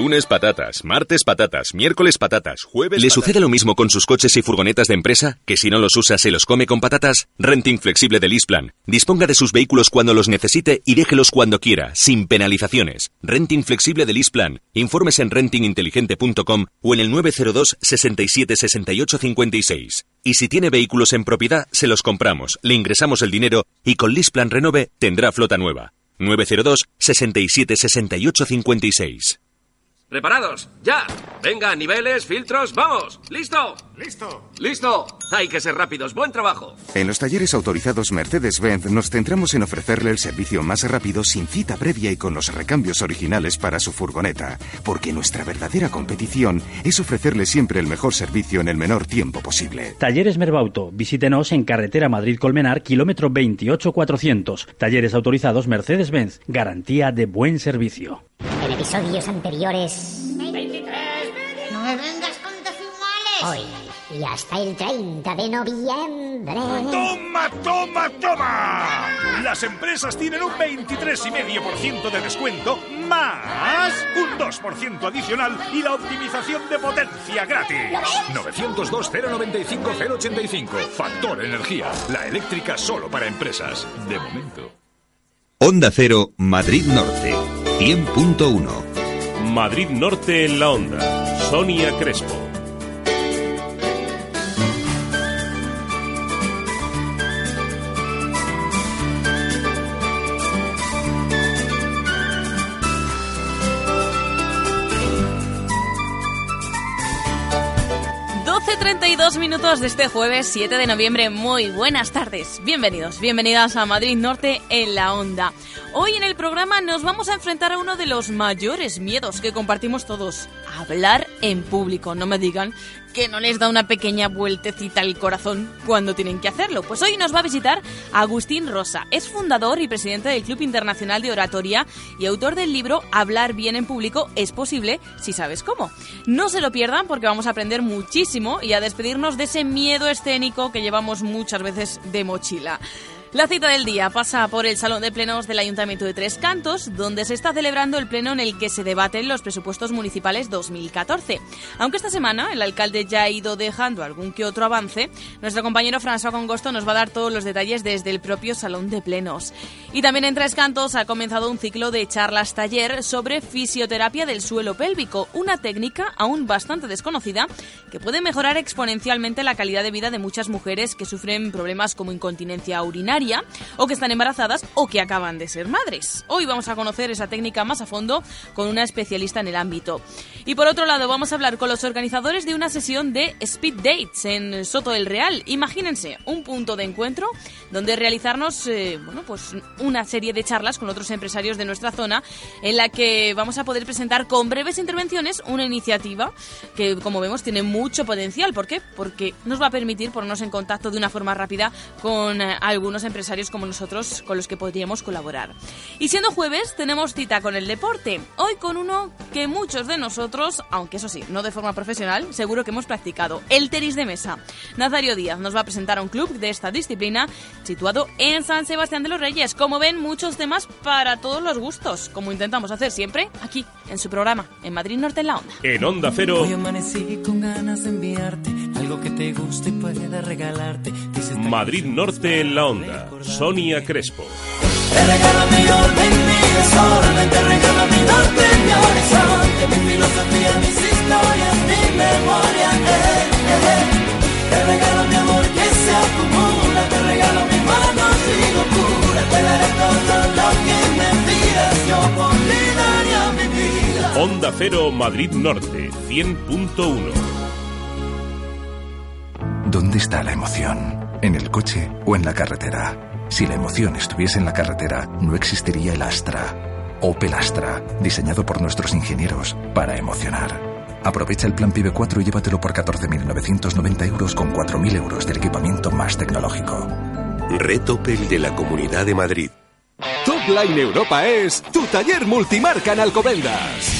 Lunes patatas, martes patatas, miércoles patatas, jueves. ¿Le sucede lo mismo con sus coches y furgonetas de empresa? ¿Que si no los usa se los come con patatas? Renting flexible de Lisplan. Disponga de sus vehículos cuando los necesite y déjelos cuando quiera, sin penalizaciones. Renting flexible de Lisplan. Informes en rentinginteligente.com o en el 902 67 68 56. Y si tiene vehículos en propiedad, se los compramos, le ingresamos el dinero y con Lisplan Renove tendrá flota nueva. 902 67 68 56. ¿Preparados? ¡Ya! Venga, niveles, filtros, ¡vamos! ¿Listo? ¡Listo! ¡Listo! Hay que ser rápidos. ¡Buen trabajo! En los talleres autorizados Mercedes-Benz nos centramos en ofrecerle el servicio más rápido sin cita previa y con los recambios originales para su furgoneta, porque nuestra verdadera competición es ofrecerle siempre el mejor servicio en el menor tiempo posible. Talleres Merbauto. Visítenos en carretera Madrid-Colmenar, kilómetro 28400. Talleres autorizados Mercedes-Benz. Garantía de buen servicio. En episodios anteriores. 23. No me vengas con decimales. Hoy y hasta el 30 de noviembre. ¡Toma, toma, toma! Las empresas tienen un 23,5% de descuento más un 2% adicional y la optimización de potencia gratis. 902-095-085. Factor Energía. La eléctrica solo para empresas. De momento. Onda Cero, Madrid Norte, 100.1. Madrid Norte en la onda. Sonia Crespo. Dos minutos de este jueves 7 de noviembre. Muy buenas tardes. Bienvenidos, bienvenidas a Madrid Norte en la Onda. Hoy en el programa nos vamos a enfrentar a uno de los mayores miedos que compartimos todos. Hablar en público. No me digan que no les da una pequeña vueltecita al corazón cuando tienen que hacerlo. Pues hoy nos va a visitar Agustín Rosa. Es fundador y presidente del Club Internacional de Oratoria y autor del libro Hablar bien en público es posible si sabes cómo. No se lo pierdan porque vamos a aprender muchísimo y a despedirnos de ese miedo escénico que llevamos muchas veces de mochila. La cita del día pasa por el Salón de Plenos del Ayuntamiento de Tres Cantos, donde se está celebrando el pleno en el que se debaten los presupuestos municipales 2014. Aunque esta semana el alcalde ya ha ido dejando algún que otro avance, nuestro compañero François Congosto nos va a dar todos los detalles desde el propio Salón de Plenos. Y también en Tres Cantos ha comenzado un ciclo de charlas taller sobre fisioterapia del suelo pélvico, una técnica aún bastante desconocida que puede mejorar exponencialmente la calidad de vida de muchas mujeres que sufren problemas como incontinencia urinaria o que están embarazadas o que acaban de ser madres. Hoy vamos a conocer esa técnica más a fondo con una especialista en el ámbito. Y por otro lado, vamos a hablar con los organizadores de una sesión de Speed Dates en Soto del Real. Imagínense, un punto de encuentro donde realizarnos eh, bueno, pues una serie de charlas con otros empresarios de nuestra zona en la que vamos a poder presentar con breves intervenciones una iniciativa que, como vemos, tiene mucho potencial. ¿Por qué? Porque nos va a permitir ponernos en contacto de una forma rápida con eh, algunos empresarios como nosotros con los que podríamos colaborar. Y siendo jueves, tenemos cita con el deporte. Hoy con uno que muchos de nosotros, aunque eso sí, no de forma profesional, seguro que hemos practicado, el tenis de mesa. Nazario Díaz nos va a presentar a un club de esta disciplina situado en San Sebastián de los Reyes. Como ven, muchos temas para todos los gustos, como intentamos hacer siempre aquí, en su programa, en Madrid Norte en la Onda. En Onda Cero. Hoy amanecí con ganas de enviarte algo que te guste y pueda regalarte. Madrid Norte en la Onda. Sonia Crespo. Te regalo mi orden, mi desorden, te regalo mi norte, mi horizonte, mi filosofía, mis historias, mi memoria, eh, eh, eh. Te regalo mi amor que se acumula, te regalo mis manos y locura, te daré todo lo que me pidas, yo por ti daría mi vida. Onda Cero Madrid Norte, 100.1. ¿Dónde está la emoción? ¿En el coche o en la carretera? Si la emoción estuviese en la carretera, no existiría el Astra. Opel Astra, diseñado por nuestros ingenieros para emocionar. Aprovecha el plan PIB 4 y llévatelo por 14.990 euros con 4.000 euros del equipamiento más tecnológico. Red Opel de la Comunidad de Madrid. Top Line Europa es tu taller multimarca en Alcobendas.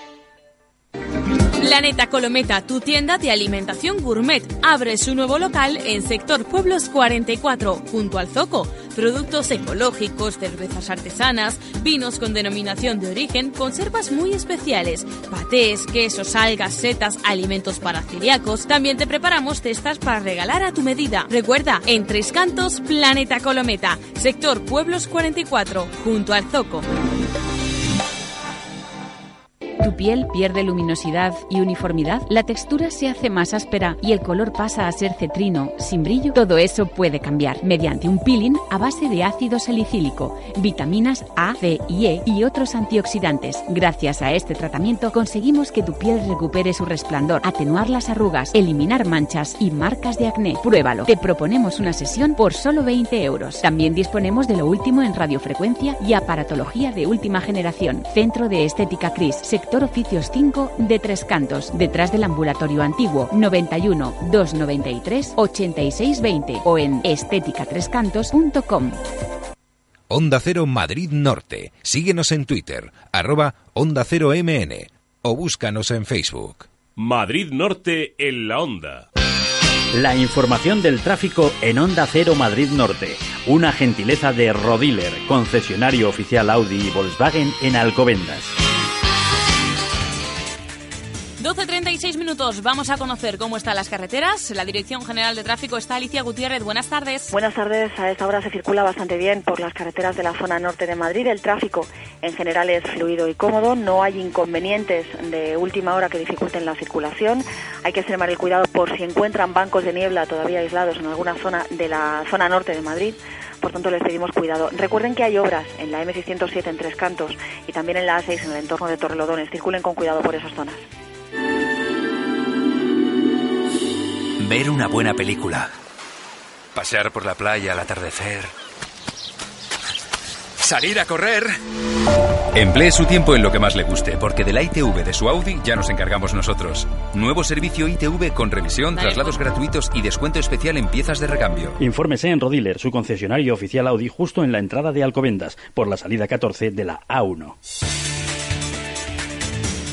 Planeta Colometa, tu tienda de alimentación gourmet, abre su nuevo local en sector Pueblos 44, junto al Zoco. Productos ecológicos, cervezas artesanas, vinos con denominación de origen, conservas muy especiales, patés, quesos, algas, setas, alimentos para celíacos. También te preparamos cestas para regalar a tu medida. Recuerda, en Tres Cantos, Planeta Colometa, sector Pueblos 44, junto al Zoco. ¿Tu piel pierde luminosidad y uniformidad? ¿La textura se hace más áspera y el color pasa a ser cetrino, sin brillo? Todo eso puede cambiar mediante un peeling a base de ácido salicílico, vitaminas A, C y E y otros antioxidantes. Gracias a este tratamiento conseguimos que tu piel recupere su resplandor, atenuar las arrugas, eliminar manchas y marcas de acné. Pruébalo. Te proponemos una sesión por solo 20 euros. También disponemos de lo último en radiofrecuencia y aparatología de última generación. Centro de Estética Cris, sector Oficios 5 de Tres Cantos, detrás del ambulatorio antiguo 91 293 8620 o en estéticatrescantos.com. Onda Cero Madrid Norte. Síguenos en Twitter, arroba Onda Cero MN o búscanos en Facebook. Madrid Norte en la Onda. La información del tráfico en Onda Cero Madrid Norte. Una gentileza de Rodiler, concesionario oficial Audi y Volkswagen en Alcobendas. 12.36 minutos. Vamos a conocer cómo están las carreteras. La Dirección General de Tráfico está Alicia Gutiérrez. Buenas tardes. Buenas tardes. A esta hora se circula bastante bien por las carreteras de la zona norte de Madrid. El tráfico en general es fluido y cómodo. No hay inconvenientes de última hora que dificulten la circulación. Hay que extremar el cuidado por si encuentran bancos de niebla todavía aislados en alguna zona de la zona norte de Madrid por tanto les pedimos cuidado. Recuerden que hay obras en la M607 en Tres Cantos y también en la A6 en el entorno de Torrelodones. Circulen con cuidado por esas zonas. Ver una buena película. Pasear por la playa al atardecer. Salir a correr. Emplee su tiempo en lo que más le guste, porque de la ITV de su Audi ya nos encargamos nosotros. Nuevo servicio ITV con revisión, traslados gratuitos y descuento especial en piezas de recambio. Infórmese en Rodiler, su concesionario oficial Audi, justo en la entrada de Alcobendas, por la salida 14 de la A1.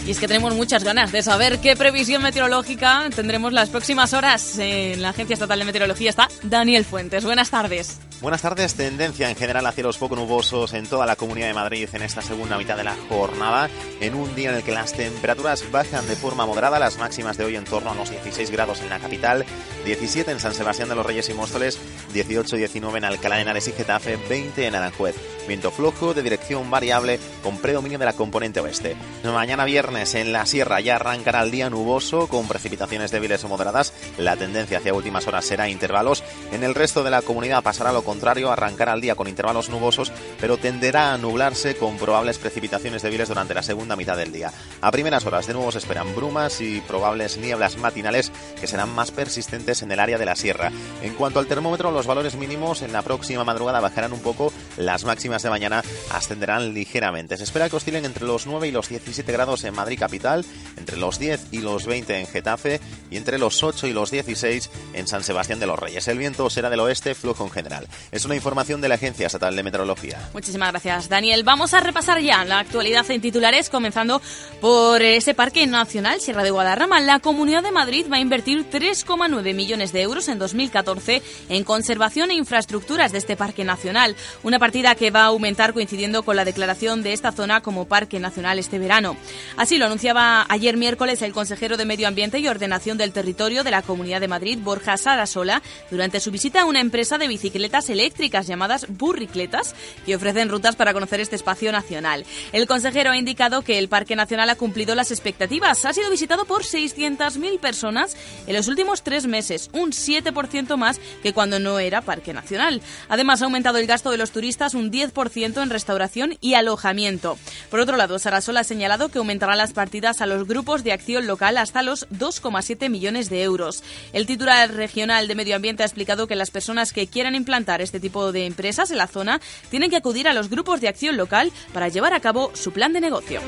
Y es que tenemos muchas ganas de saber qué previsión meteorológica tendremos las próximas horas. En la Agencia Estatal de Meteorología está Daniel Fuentes. Buenas tardes. Buenas tardes. Tendencia en general a cielos poco nubosos en toda la Comunidad de Madrid en esta segunda mitad de la jornada, en un día en el que las temperaturas bajan de forma moderada, las máximas de hoy en torno a los 16 grados en la capital, 17 en San Sebastián de los Reyes y Móstoles, 18 y 19 en Alcalá de Henares y Getafe, 20 en Aranjuez. Viento flojo de dirección variable con predominio de la componente oeste. Mañana viernes en la sierra ya arrancará el día nuboso con precipitaciones débiles o moderadas. La tendencia hacia últimas horas será intervalos. En el resto de la comunidad pasará lo contrario, arrancará el día con intervalos nubosos, pero tenderá a nublarse con probables precipitaciones débiles durante la segunda mitad del día. A primeras horas de nuevo se esperan brumas y probables nieblas matinales que serán más persistentes en el área de la sierra. En cuanto al termómetro, los valores mínimos en la próxima madrugada bajarán un poco, las máximas de mañana ascenderán ligeramente. Se espera que oscilen entre los 9 y los 17 grados en Madrid capital, entre los 10 y los 20 en Getafe y entre los 8 y los 16 en San Sebastián de los Reyes. El viento será del oeste, flujo en general. Es una información de la Agencia Estatal de Meteorología. Muchísimas gracias, Daniel. Vamos a repasar ya la actualidad en titulares, comenzando por ese Parque Nacional Sierra de Guadarrama. La Comunidad de Madrid va a invertir 3,9 millones de euros en 2014 en conservación e infraestructuras de este Parque Nacional. Una partida que va a aumentar coincidiendo con la declaración de esta zona como Parque Nacional este verano. Así lo anunciaba ayer miércoles el consejero de Medio Ambiente y Ordenación del Territorio de la Comunidad de Madrid, Borja Sarasola, durante su visita a una empresa de bicicletas eléctricas llamadas burricletas, que ofrecen rutas para conocer este espacio nacional. El consejero ha indicado que el Parque Nacional ha cumplido las expectativas. Ha sido visitado por 600.000 personas en los últimos tres meses, un 7% más que cuando no era Parque Nacional. Además, ha aumentado el gasto de los turistas un 10% en restauración y alojamiento. Por otro lado, Sarasola ha señalado que aumentará las partidas a los grupos de acción local hasta los 2,7 millones de euros. El titular regional de Medio Ambiente ha explicado que las personas que quieran implantar este tipo de empresas en la zona tienen que acudir a los grupos de acción local para llevar a cabo su plan de negocio.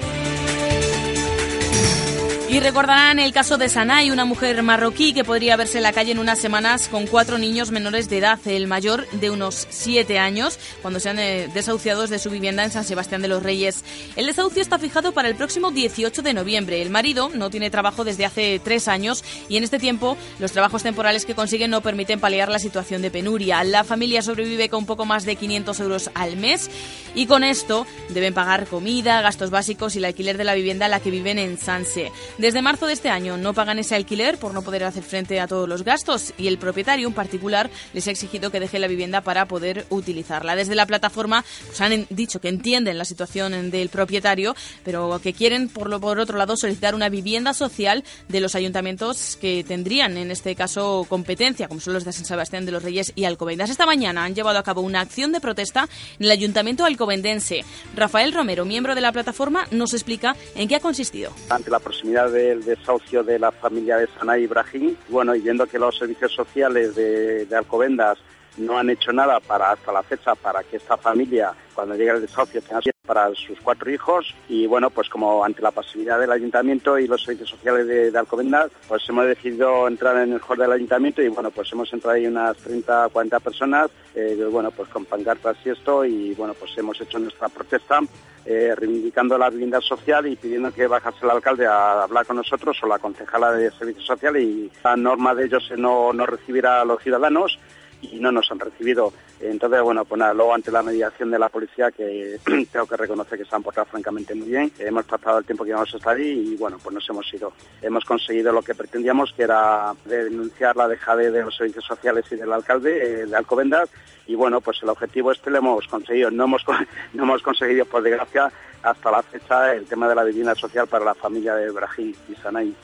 Y recordarán el caso de Sanay, una mujer marroquí que podría verse en la calle en unas semanas con cuatro niños menores de edad, el mayor de unos siete años, cuando sean eh, desahuciados de su vivienda en San Sebastián de los Reyes. El desahucio está fijado para el próximo 18 de noviembre. El marido no tiene trabajo desde hace tres años y en este tiempo los trabajos temporales que consiguen no permiten paliar la situación de penuria. La familia sobrevive con poco más de 500 euros al mes y con esto deben pagar comida, gastos básicos y el alquiler de la vivienda en la que viven en Sanse. Desde marzo de este año no pagan ese alquiler por no poder hacer frente a todos los gastos y el propietario en particular les ha exigido que deje la vivienda para poder utilizarla. Desde la plataforma pues, han dicho que entienden la situación del propietario, pero que quieren por, lo, por otro lado solicitar una vivienda social de los ayuntamientos que tendrían en este caso competencia, como son los de San Sebastián de los Reyes y Alcobendas. Esta mañana han llevado a cabo una acción de protesta en el ayuntamiento alcobendense. Rafael Romero, miembro de la plataforma, nos explica en qué ha consistido. Ante la proximidad del desahucio de la familia de Sanay Ibrahim. Bueno, y viendo que los servicios sociales de, de Alcobendas no han hecho nada para hasta la fecha para que esta familia, cuando llegue el desahucio, tenga para sus cuatro hijos. Y bueno, pues como ante la pasividad del ayuntamiento y los servicios sociales de, de Alcobendas, pues hemos decidido entrar en el hall del ayuntamiento y bueno, pues hemos entrado ahí unas 30, 40 personas, eh, bueno, pues con pancartas y esto, y bueno, pues hemos hecho nuestra protesta eh, reivindicando la vivienda social y pidiendo que bajase el alcalde a hablar con nosotros o la concejala de servicios sociales y la norma de ellos no, no recibir a los ciudadanos y no nos han recibido. Entonces, bueno, pues nada, luego ante la mediación de la policía, que tengo que reconocer que se han portado francamente muy bien, hemos tratado el tiempo que íbamos a estar ahí y bueno, pues nos hemos ido. Hemos conseguido lo que pretendíamos, que era denunciar la dejadez de los servicios sociales y del alcalde eh, de Alcobendas y bueno, pues el objetivo este lo hemos conseguido. No hemos, no hemos conseguido, por desgracia, hasta la fecha el tema de la vivienda social para la familia de Brahim y Sanay.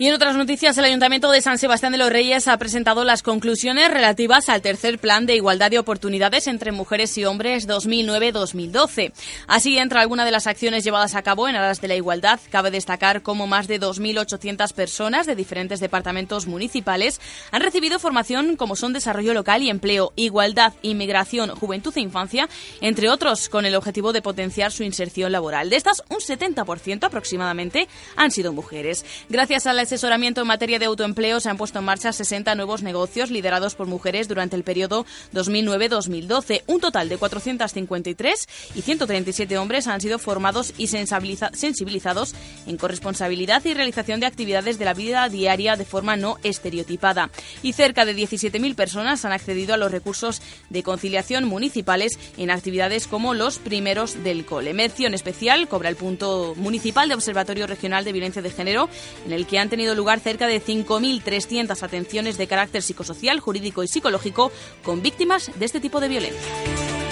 Y en otras noticias, el Ayuntamiento de San Sebastián de los Reyes ha presentado las conclusiones relativas al tercer Plan de Igualdad de Oportunidades entre Mujeres y Hombres 2009-2012. Así, entre algunas de las acciones llevadas a cabo en aras de la igualdad, cabe destacar cómo más de 2.800 personas de diferentes departamentos municipales han recibido formación como son desarrollo local y empleo, igualdad, inmigración, juventud e infancia, entre otros, con el objetivo de potenciar su inserción laboral. De estas, un 70% aproximadamente han sido mujeres. Gracias a la asesoramiento en materia de autoempleo se han puesto en marcha 60 nuevos negocios liderados por mujeres durante el periodo 2009-2012. Un total de 453 y 137 hombres han sido formados y sensibilizados en corresponsabilidad y realización de actividades de la vida diaria de forma no estereotipada. Y cerca de 17.000 personas han accedido a los recursos de conciliación municipales en actividades como los primeros del cole. Mención especial cobra el punto municipal de Observatorio Regional de Violencia de Género, en el que han tenido lugar cerca de 5.300 atenciones de carácter psicosocial, jurídico y psicológico con víctimas de este tipo de violencia.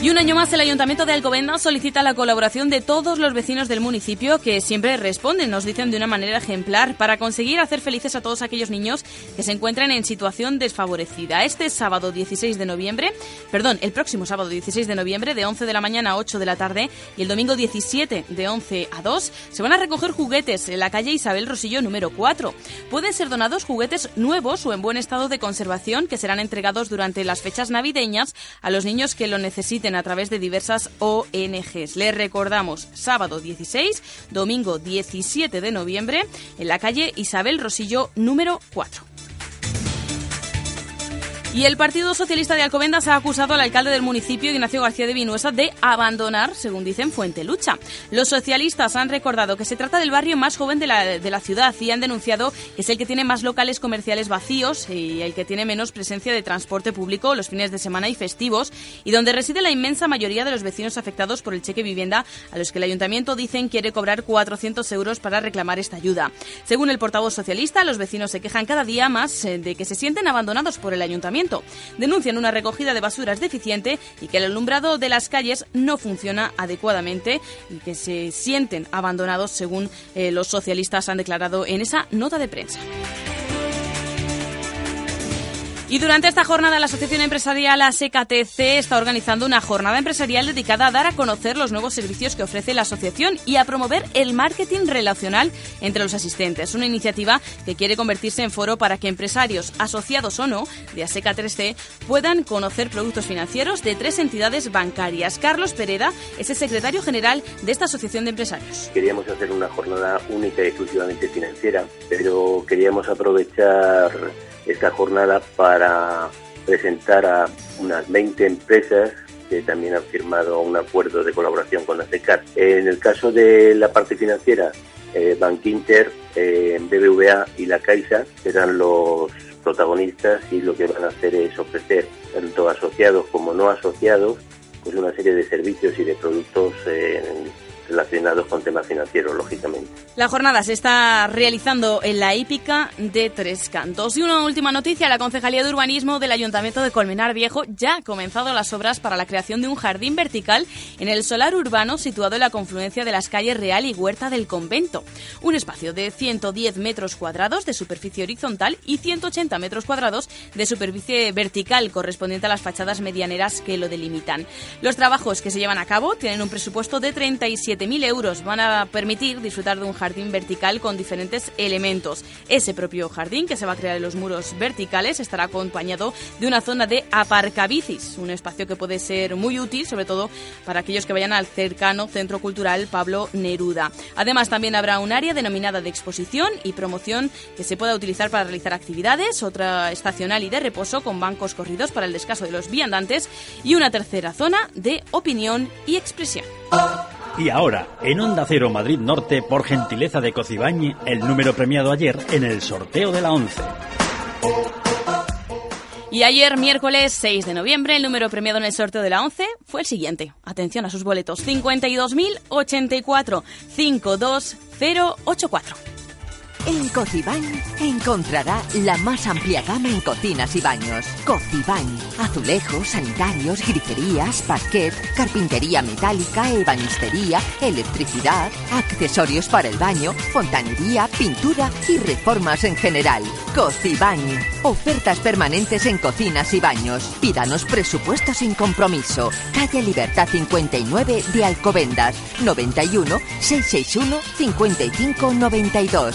Y un año más el Ayuntamiento de Alcobendas solicita la colaboración de todos los vecinos del municipio que siempre responden, nos dicen de una manera ejemplar, para conseguir hacer felices a todos aquellos niños que se encuentran en situación desfavorecida. Este sábado 16 de noviembre, perdón, el próximo sábado 16 de noviembre de 11 de la mañana a 8 de la tarde y el domingo 17 de 11 a 2 se van a recoger juguetes en la calle Isabel Rosillo número 4. Pueden ser donados juguetes nuevos o en buen estado de conservación que serán entregados durante las fechas navideñas a los niños que lo necesiten a través de diversas ONGs. Les recordamos, sábado 16, domingo 17 de noviembre, en la calle Isabel Rosillo número 4. Y el Partido Socialista de Alcobendas ha acusado al alcalde del municipio, Ignacio García de Vinuesa, de abandonar, según dicen, Fuente Lucha. Los socialistas han recordado que se trata del barrio más joven de la, de la ciudad y han denunciado que es el que tiene más locales comerciales vacíos y el que tiene menos presencia de transporte público los fines de semana y festivos y donde reside la inmensa mayoría de los vecinos afectados por el cheque vivienda a los que el ayuntamiento dicen quiere cobrar 400 euros para reclamar esta ayuda. Según el portavoz socialista, los vecinos se quejan cada día más eh, de que se sienten abandonados por el ayuntamiento Denuncian una recogida de basuras deficiente y que el alumbrado de las calles no funciona adecuadamente y que se sienten abandonados según eh, los socialistas han declarado en esa nota de prensa. Y durante esta jornada la Asociación Empresarial ASECATC está organizando una jornada empresarial dedicada a dar a conocer los nuevos servicios que ofrece la asociación y a promover el marketing relacional entre los asistentes. Una iniciativa que quiere convertirse en foro para que empresarios, asociados o no, de ASECA 3C puedan conocer productos financieros de tres entidades bancarias. Carlos Pereda es el secretario general de esta Asociación de Empresarios. Queríamos hacer una jornada única y exclusivamente financiera, pero queríamos aprovechar esta jornada para presentar a unas 20 empresas que también han firmado un acuerdo de colaboración con la CECAR. En el caso de la parte financiera, eh, Bankinter, eh, BBVA y la Caixa serán los protagonistas y lo que van a hacer es ofrecer tanto asociados como no asociados pues una serie de servicios y de productos eh, relacionados con temas financieros, lógicamente. La jornada se está realizando en la hípica de Tres Cantos. Y una última noticia, la Concejalía de Urbanismo del Ayuntamiento de Colmenar Viejo ya ha comenzado las obras para la creación de un jardín vertical en el solar urbano situado en la confluencia de las calles Real y Huerta del Convento. Un espacio de 110 metros cuadrados de superficie horizontal y 180 metros cuadrados de superficie vertical correspondiente a las fachadas medianeras que lo delimitan. Los trabajos que se llevan a cabo tienen un presupuesto de 37 7.000 euros van a permitir disfrutar de un jardín vertical con diferentes elementos. Ese propio jardín que se va a crear en los muros verticales estará acompañado de una zona de aparcabicis, un espacio que puede ser muy útil, sobre todo para aquellos que vayan al cercano Centro Cultural Pablo Neruda. Además, también habrá un área denominada de exposición y promoción que se pueda utilizar para realizar actividades, otra estacional y de reposo con bancos corridos para el descanso de los viandantes y una tercera zona de opinión y expresión. Y ahora, en Onda Cero Madrid Norte, por gentileza de Cocibañi, el número premiado ayer en el sorteo de la 11. Y ayer, miércoles 6 de noviembre, el número premiado en el sorteo de la 11 fue el siguiente. Atención a sus boletos. 52.084 52084. En Cocibañ encontrará la más amplia gama en cocinas y baños. Cocibañ, azulejos, sanitarios, griferías, parquet, carpintería metálica, ebanistería, electricidad, accesorios para el baño, fontanería, pintura y reformas en general. Cocibañ, ofertas permanentes en cocinas y baños. Pídanos presupuesto sin compromiso. Calle Libertad 59 de Alcobendas, 91 661 5592.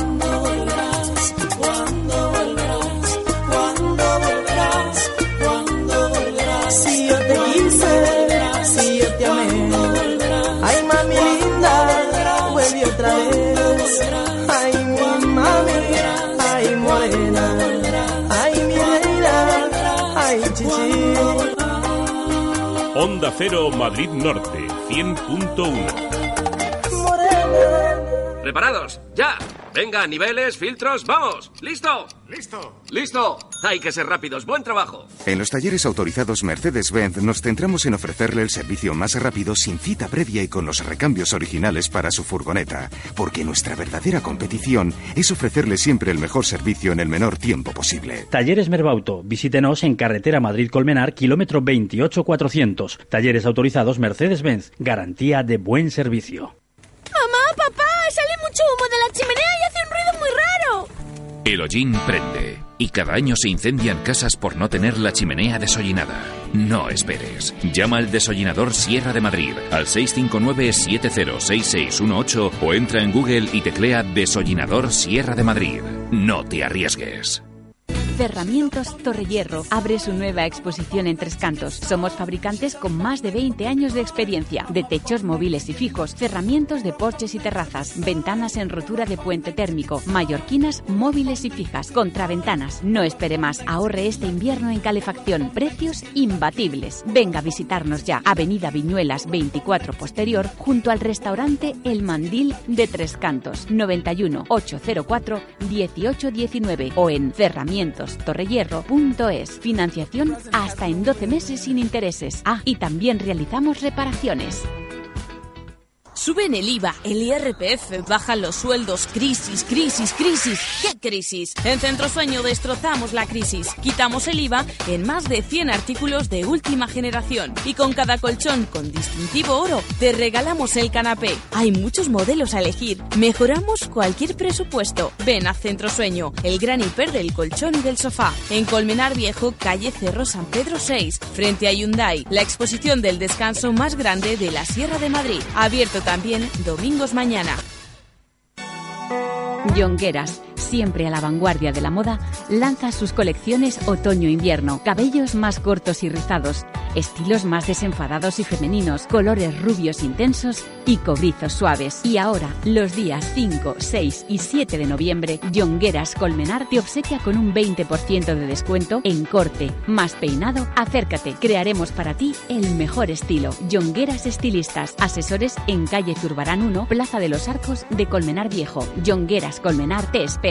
Onda Cero Madrid Norte 100.1 ¿Preparados? ¡Ya! Venga, niveles, filtros, vamos. ¿Listo? Listo. Listo. Hay que ser rápidos. Buen trabajo. En los talleres autorizados Mercedes-Benz nos centramos en ofrecerle el servicio más rápido sin cita previa y con los recambios originales para su furgoneta, porque nuestra verdadera competición es ofrecerle siempre el mejor servicio en el menor tiempo posible. Talleres Merbauto. Visítenos en carretera Madrid-Colmenar, kilómetro 28400. Talleres autorizados Mercedes-Benz. Garantía de buen servicio. Mamá, papá, mucho humo de la chimenea y hace un ruido muy raro. El hollín prende y cada año se incendian casas por no tener la chimenea desollinada. No esperes. Llama al desollinador Sierra de Madrid al 659-706618 o entra en Google y teclea desollinador Sierra de Madrid. No te arriesgues. Cerramientos Torrehierro abre su nueva exposición en Tres Cantos. Somos fabricantes con más de 20 años de experiencia de techos móviles y fijos, cerramientos de porches y terrazas, ventanas en rotura de puente térmico, mallorquinas móviles y fijas, contraventanas. No espere más, ahorre este invierno en calefacción. Precios imbatibles. Venga a visitarnos ya. Avenida Viñuelas 24 Posterior, junto al restaurante El Mandil de Tres Cantos. 91 804 1819 o en cerramientos torrehierro.es. Financiación hasta en 12 meses sin intereses. Ah, y también realizamos reparaciones. Suben el IVA, el IRPF, bajan los sueldos, crisis, crisis, crisis. ¿Qué crisis? En Centro Sueño destrozamos la crisis. Quitamos el IVA en más de 100 artículos de última generación. Y con cada colchón con distintivo oro, te regalamos el canapé. Hay muchos modelos a elegir. Mejoramos cualquier presupuesto. Ven a Centro Sueño, el gran hiper del colchón y del sofá. En Colmenar Viejo, calle Cerro San Pedro 6, frente a Hyundai. La exposición del descanso más grande de la Sierra de Madrid. Abierto domingos mañana. Siempre a la vanguardia de la moda, lanza sus colecciones otoño-invierno. Cabellos más cortos y rizados, estilos más desenfadados y femeninos, colores rubios intensos y cobrizos suaves. Y ahora, los días 5, 6 y 7 de noviembre, Yongueras Colmenar te obsequia con un 20% de descuento en corte, más peinado. Acércate, crearemos para ti el mejor estilo. Yongueras Estilistas, asesores en calle Zurbarán 1, Plaza de los Arcos de Colmenar Viejo. Yongueras Colmenar te espera.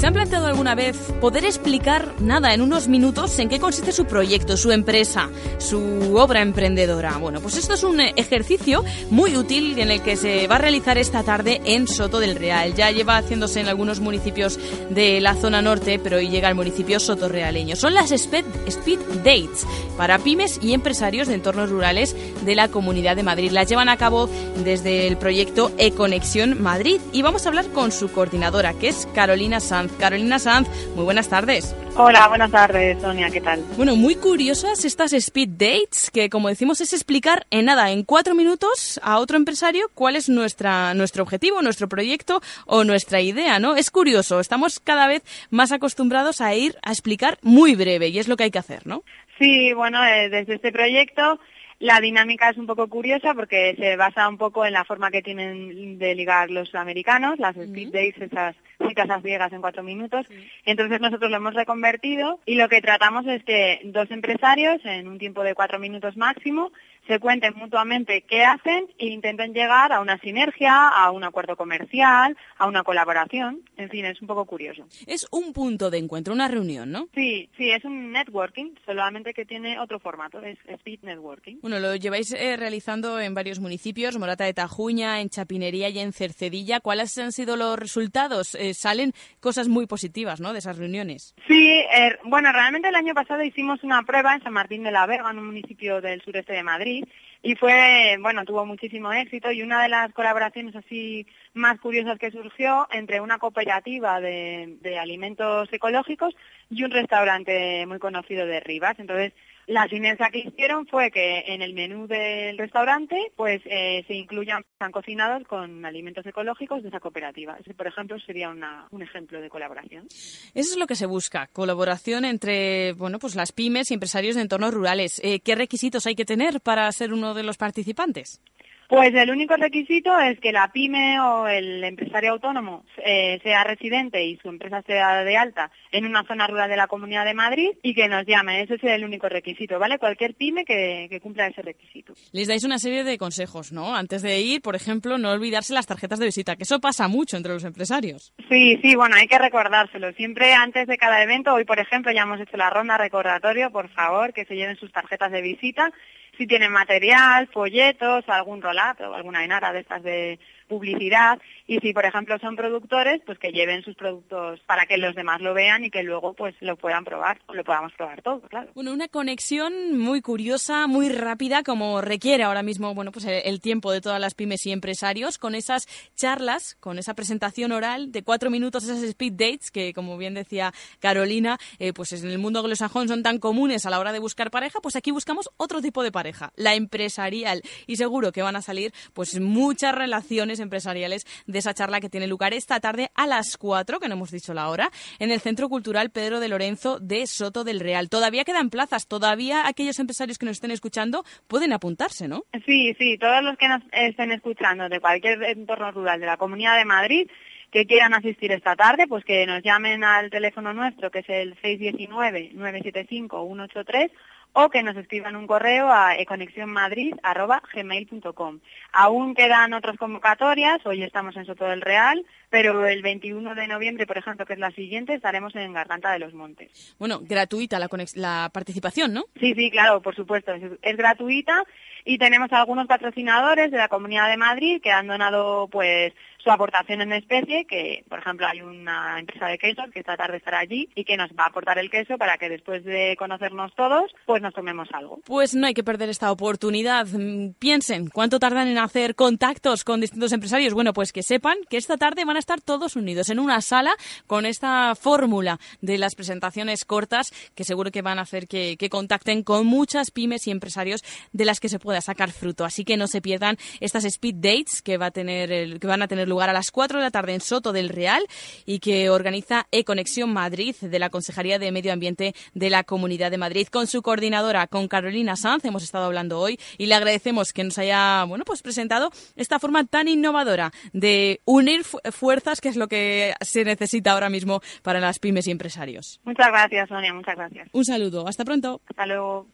¿Se han planteado alguna vez poder explicar nada en unos minutos en qué consiste su proyecto, su empresa, su obra emprendedora? Bueno, pues esto es un ejercicio muy útil en el que se va a realizar esta tarde en Soto del Real. Ya lleva haciéndose en algunos municipios de la zona norte, pero hoy llega al municipio sotorrealeño. Son las Speed, Speed Dates para pymes y empresarios de entornos rurales de la Comunidad de Madrid. Las llevan a cabo desde el proyecto Econexión Madrid y vamos a hablar con su coordinadora, que es Carolina Sanz. Carolina Sanz, muy buenas tardes. Hola, buenas tardes, Sonia, ¿qué tal? Bueno, muy curiosas estas speed dates, que como decimos es explicar en nada, en cuatro minutos a otro empresario cuál es nuestra, nuestro objetivo, nuestro proyecto o nuestra idea, ¿no? Es curioso, estamos cada vez más acostumbrados a ir a explicar muy breve y es lo que hay que hacer, ¿no? Sí, bueno, eh, desde este proyecto la dinámica es un poco curiosa porque se basa un poco en la forma que tienen de ligar los americanos, las speed dates, esas citas a ciegas en cuatro minutos. Entonces nosotros lo hemos reconvertido y lo que tratamos es que dos empresarios en un tiempo de cuatro minutos máximo se cuenten mutuamente qué hacen e intenten llegar a una sinergia, a un acuerdo comercial, a una colaboración. En fin, es un poco curioso. Es un punto de encuentro, una reunión, ¿no? Sí, sí, es un networking, solamente que tiene otro formato, es speed networking. Bueno, lo lleváis eh, realizando en varios municipios, Morata de Tajuña, en Chapinería y en Cercedilla. ¿Cuáles han sido los resultados? Eh, salen cosas muy positivas, ¿no?, de esas reuniones. Sí, eh, bueno, realmente el año pasado hicimos una prueba en San Martín de la Vega, en un municipio del sureste de Madrid, y fue, bueno, tuvo muchísimo éxito y una de las colaboraciones así más curiosas que surgió entre una cooperativa de, alimentos ecológicos y un restaurante muy conocido de Rivas. Entonces, la sinergia que hicieron fue que en el menú del restaurante pues eh, se incluyan, están cocinados con alimentos ecológicos de esa cooperativa. Ese, por ejemplo, sería una, un ejemplo de colaboración. Eso es lo que se busca, colaboración entre bueno, pues las pymes y empresarios de entornos rurales. Eh, ¿Qué requisitos hay que tener para ser uno de los participantes? Pues el único requisito es que la pyme o el empresario autónomo eh, sea residente y su empresa sea de alta en una zona rural de la Comunidad de Madrid y que nos llame. Ese es el único requisito, ¿vale? Cualquier pyme que, que cumpla ese requisito. Les dais una serie de consejos, ¿no? Antes de ir, por ejemplo, no olvidarse las tarjetas de visita, que eso pasa mucho entre los empresarios. Sí, sí, bueno, hay que recordárselo. Siempre antes de cada evento, hoy por ejemplo ya hemos hecho la ronda recordatorio, por favor, que se lleven sus tarjetas de visita si tienen material, folletos, algún rolato, alguna enara de estas de publicidad. Y si por ejemplo son productores pues que lleven sus productos para que los demás lo vean y que luego pues lo puedan probar o lo podamos probar todo claro. Bueno una conexión muy curiosa muy rápida como requiere ahora mismo bueno pues el tiempo de todas las pymes y empresarios con esas charlas con esa presentación oral de cuatro minutos esas speed dates que como bien decía Carolina eh, pues en el mundo anglosajón son tan comunes a la hora de buscar pareja pues aquí buscamos otro tipo de pareja la empresarial. Y seguro que van a salir pues muchas relaciones empresariales de esa charla que tiene lugar esta tarde a las 4, que no hemos dicho la hora, en el Centro Cultural Pedro de Lorenzo de Soto del Real. Todavía quedan plazas, todavía aquellos empresarios que nos estén escuchando pueden apuntarse, ¿no? Sí, sí, todos los que nos estén escuchando de cualquier entorno rural de la Comunidad de Madrid que quieran asistir esta tarde, pues que nos llamen al teléfono nuestro, que es el 619-975-183, o que nos escriban un correo a econexionmadrid.gmail.com. Aún quedan otras convocatorias, hoy estamos en Soto del Real, pero el 21 de noviembre, por ejemplo, que es la siguiente, estaremos en Garganta de los Montes. Bueno, gratuita la, la participación, ¿no? Sí, sí, claro, por supuesto, es, gratuita y tenemos algunos patrocinadores de la Comunidad de Madrid que han donado pues su aportación en especie, que por ejemplo hay una empresa de quesos que esta tarde estará allí y que nos va a aportar el queso para que después de conocernos todos, pues nos tomemos algo. Pues no hay que perder esta oportunidad. Mm, piensen, ¿cuánto tardan en hacer contactos con distintos empresarios? Bueno, pues que sepan que esta tarde van a estar todos unidos en una sala con esta fórmula de las presentaciones cortas que seguro que van a hacer que, contacten con muchas pymes y empresarios de las que se pueda sacar fruto. Así que no se pierdan estas speed dates que, va a tener el, que van a tener lugar a las 4 de la tarde en Soto del Real y que organiza E-Conexión Madrid de la Consejería de Medio Ambiente de la Comunidad de Madrid. Con su coordinadora, con Carolina Sanz, hemos estado hablando hoy y le agradecemos que nos haya bueno, pues presentado esta forma tan innovadora de unir fuerzas, que es lo que se necesita ahora mismo para las pymes y empresarios. Muchas gracias, Sonia, muchas gracias. Un saludo, hasta pronto. Hasta luego.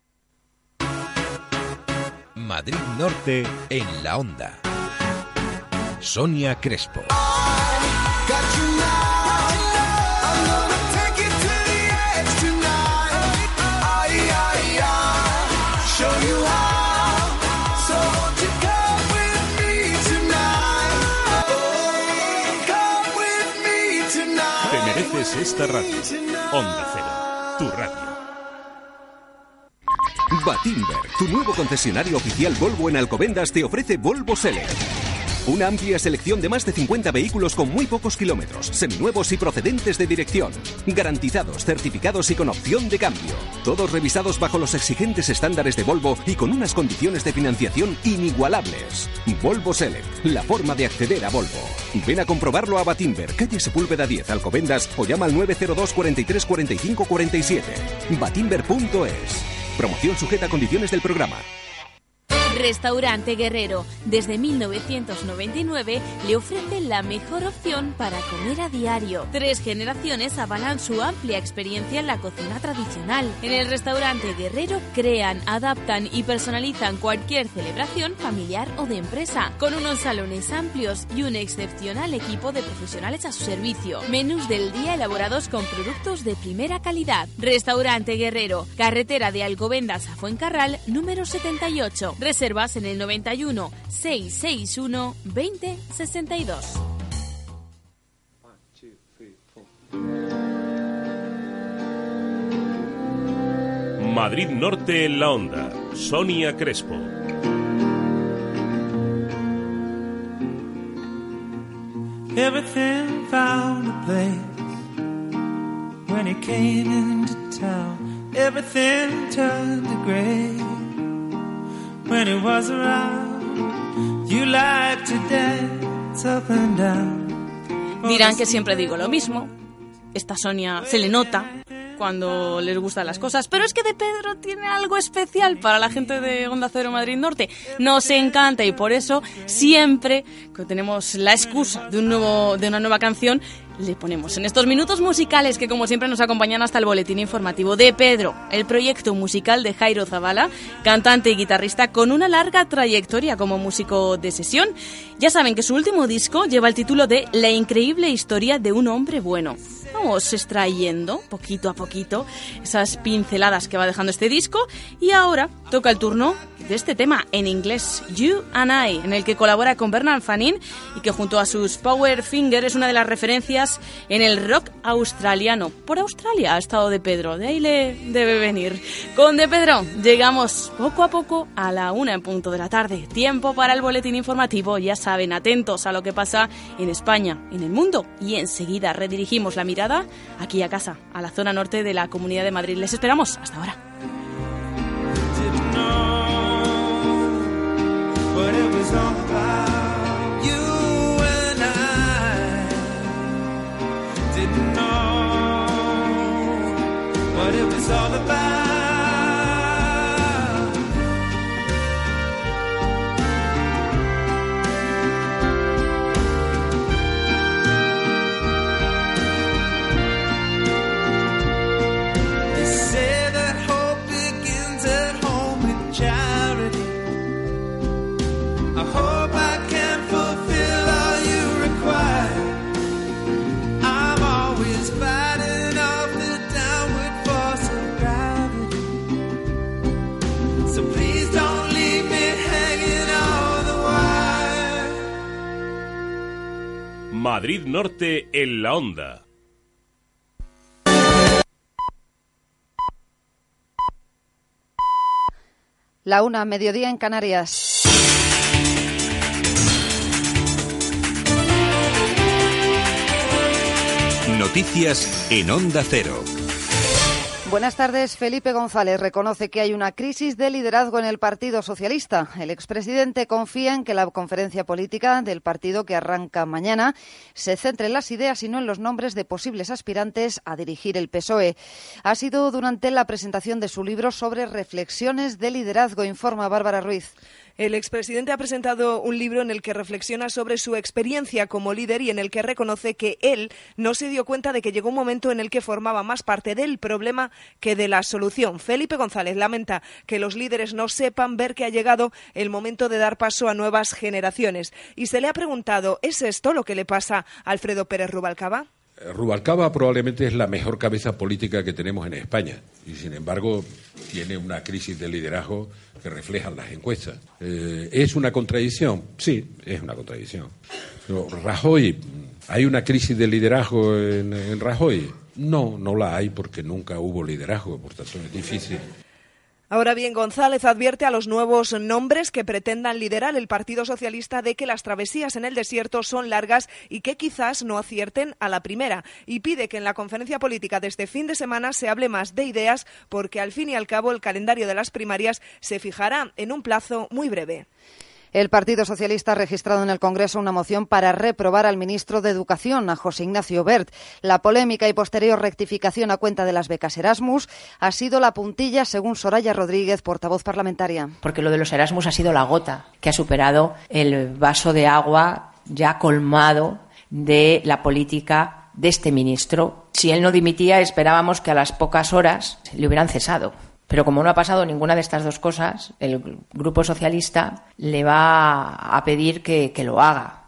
Madrid Norte en la onda. Sonia Crespo. Te mereces esta radio. Onda Cero, tu radio. Batimber, tu nuevo concesionario oficial Volvo en Alcobendas, te ofrece Volvo Select. Una amplia selección de más de 50 vehículos con muy pocos kilómetros, seminuevos y procedentes de dirección. Garantizados, certificados y con opción de cambio. Todos revisados bajo los exigentes estándares de Volvo y con unas condiciones de financiación inigualables. Volvo Select, la forma de acceder a Volvo. Ven a comprobarlo a Batimber, calle Sepúlveda 10, Alcobendas o llama al 902 43 45 47. Batimber.es. Promoción sujeta a condiciones del programa. Restaurante Guerrero, desde 1999, le ofrece la mejor opción para comer a diario. Tres generaciones avalan su amplia experiencia en la cocina tradicional. En el restaurante Guerrero crean, adaptan y personalizan cualquier celebración familiar o de empresa, con unos salones amplios y un excepcional equipo de profesionales a su servicio. Menús del día elaborados con productos de primera calidad. Restaurante Guerrero, carretera de Alcobendas a Fuencarral, número 78 reservas en el 91 661 2062. Madrid Norte en la onda. Sonia Crespo. Everything found a place when he came into town. Everything turned to gray. Dirán que siempre digo lo mismo. Esta Sonia se le nota cuando les gustan las cosas. Pero es que de Pedro tiene algo especial para la gente de Onda Cero Madrid Norte. Nos encanta y por eso siempre que tenemos la excusa de, un nuevo, de una nueva canción, le ponemos en estos minutos musicales que como siempre nos acompañan hasta el boletín informativo de Pedro, el proyecto musical de Jairo Zavala, cantante y guitarrista con una larga trayectoria como músico de sesión. Ya saben que su último disco lleva el título de La increíble historia de un hombre bueno vamos extrayendo poquito a poquito esas pinceladas que va dejando este disco y ahora toca el turno de este tema en inglés, You and I, en el que colabora con Bernard Fanin y que junto a sus Power Finger es una de las referencias en el rock australiano. Por Australia ha estado de Pedro, de ahí le debe venir. Con De Pedro llegamos poco a poco a la una en punto de la tarde. Tiempo para el boletín informativo, ya saben, atentos a lo que pasa en España, en el mundo y enseguida redirigimos la mirada aquí a casa, a la zona norte de la Comunidad de Madrid. Les esperamos. Hasta ahora. What it was all about. Madrid Norte en la onda. La una, mediodía en Canarias. Noticias en Onda Cero. Buenas tardes. Felipe González reconoce que hay una crisis de liderazgo en el Partido Socialista. El expresidente confía en que la conferencia política del partido que arranca mañana se centre en las ideas y no en los nombres de posibles aspirantes a dirigir el PSOE. Ha sido durante la presentación de su libro sobre reflexiones de liderazgo, informa Bárbara Ruiz. El expresidente ha presentado un libro en el que reflexiona sobre su experiencia como líder y en el que reconoce que él no se dio cuenta de que llegó un momento en el que formaba más parte del problema que de la solución. Felipe González lamenta que los líderes no sepan ver que ha llegado el momento de dar paso a nuevas generaciones. Y se le ha preguntado, ¿es esto lo que le pasa a Alfredo Pérez Rubalcaba? Rubalcaba probablemente es la mejor cabeza política que tenemos en España y, sin embargo, tiene una crisis de liderazgo que reflejan las encuestas. Eh, ¿Es una contradicción? Sí, es una contradicción. Pero Rajoy, ¿hay una crisis de liderazgo en, en Rajoy? No, no la hay porque nunca hubo liderazgo, por tanto es difícil. Ahora bien, González advierte a los nuevos nombres que pretendan liderar el Partido Socialista de que las travesías en el desierto son largas y que quizás no acierten a la primera. Y pide que en la conferencia política de este fin de semana se hable más de ideas porque al fin y al cabo el calendario de las primarias se fijará en un plazo muy breve. El Partido Socialista ha registrado en el Congreso una moción para reprobar al ministro de Educación, a José Ignacio Bert. La polémica y posterior rectificación a cuenta de las becas Erasmus ha sido la puntilla, según Soraya Rodríguez, portavoz parlamentaria. Porque lo de los Erasmus ha sido la gota que ha superado el vaso de agua ya colmado de la política de este ministro. Si él no dimitía, esperábamos que a las pocas horas le hubieran cesado. Pero como no ha pasado ninguna de estas dos cosas, el Grupo Socialista le va a pedir que, que, lo haga.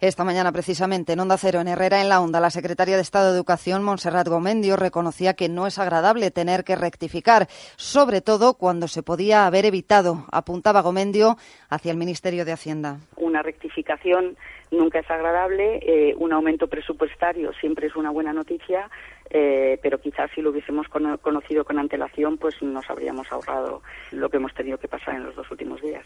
Esta mañana, precisamente, en Onda Cero, en Herrera, en la Onda, la secretaria de Estado de Educación, Montserrat Gomendio, reconocía que no es agradable tener que rectificar, sobre todo cuando se podía haber evitado, apuntaba Gomendio hacia el Ministerio de Hacienda. Una rectificación nunca es agradable, eh, un aumento presupuestario siempre es una buena noticia, eh, pero quizás si lo hubiésemos con conocido con antelación, pues nos habríamos ahorrado lo que hemos tenido que pasar en los dos últimos días.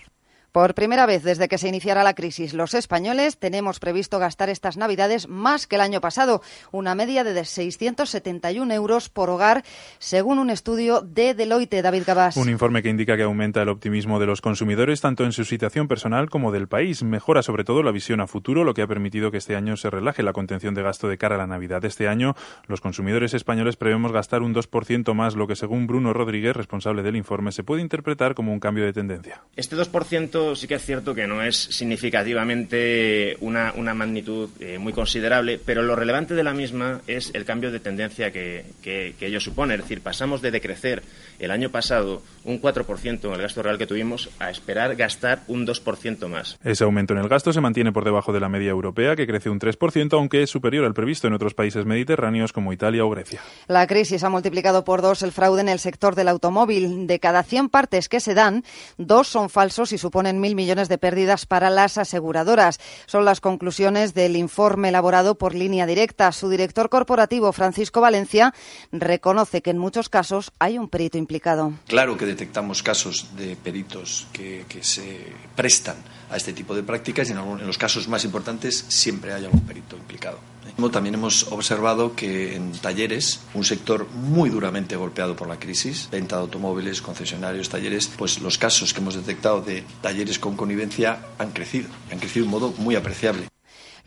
Por primera vez desde que se iniciara la crisis, los españoles tenemos previsto gastar estas Navidades más que el año pasado, una media de 671 euros por hogar, según un estudio de Deloitte. David Gabás. Un informe que indica que aumenta el optimismo de los consumidores, tanto en su situación personal como del país. Mejora sobre todo la visión a futuro, lo que ha permitido que este año se relaje la contención de gasto de cara a la Navidad. Este año, los consumidores españoles prevemos gastar un 2% más, lo que según Bruno Rodríguez, responsable del informe, se puede interpretar como un cambio de tendencia. Este 2% esto sí que es cierto que no es significativamente una, una magnitud eh, muy considerable, pero lo relevante de la misma es el cambio de tendencia que, que, que ello supone. Es decir, pasamos de decrecer el año pasado un 4% en el gasto real que tuvimos a esperar gastar un 2% más. Ese aumento en el gasto se mantiene por debajo de la media europea, que crece un 3%, aunque es superior al previsto en otros países mediterráneos como Italia o Grecia. La crisis ha multiplicado por dos el fraude en el sector del automóvil. De cada 100 partes que se dan, dos son falsos y suponen mil millones de pérdidas para las aseguradoras. Son las conclusiones del informe elaborado por Línea Directa. Su director corporativo, Francisco Valencia, reconoce que en muchos casos hay un perito implicado. Claro que detectamos casos de peritos que, se prestan a este tipo de prácticas y en, algún, en los casos más importantes siempre hay algún perito implicado. También hemos observado que en talleres, un sector muy duramente golpeado por la crisis, venta de automóviles, concesionarios, talleres, pues los casos que hemos detectado de talleres con connivencia han crecido, han crecido de un modo muy apreciable.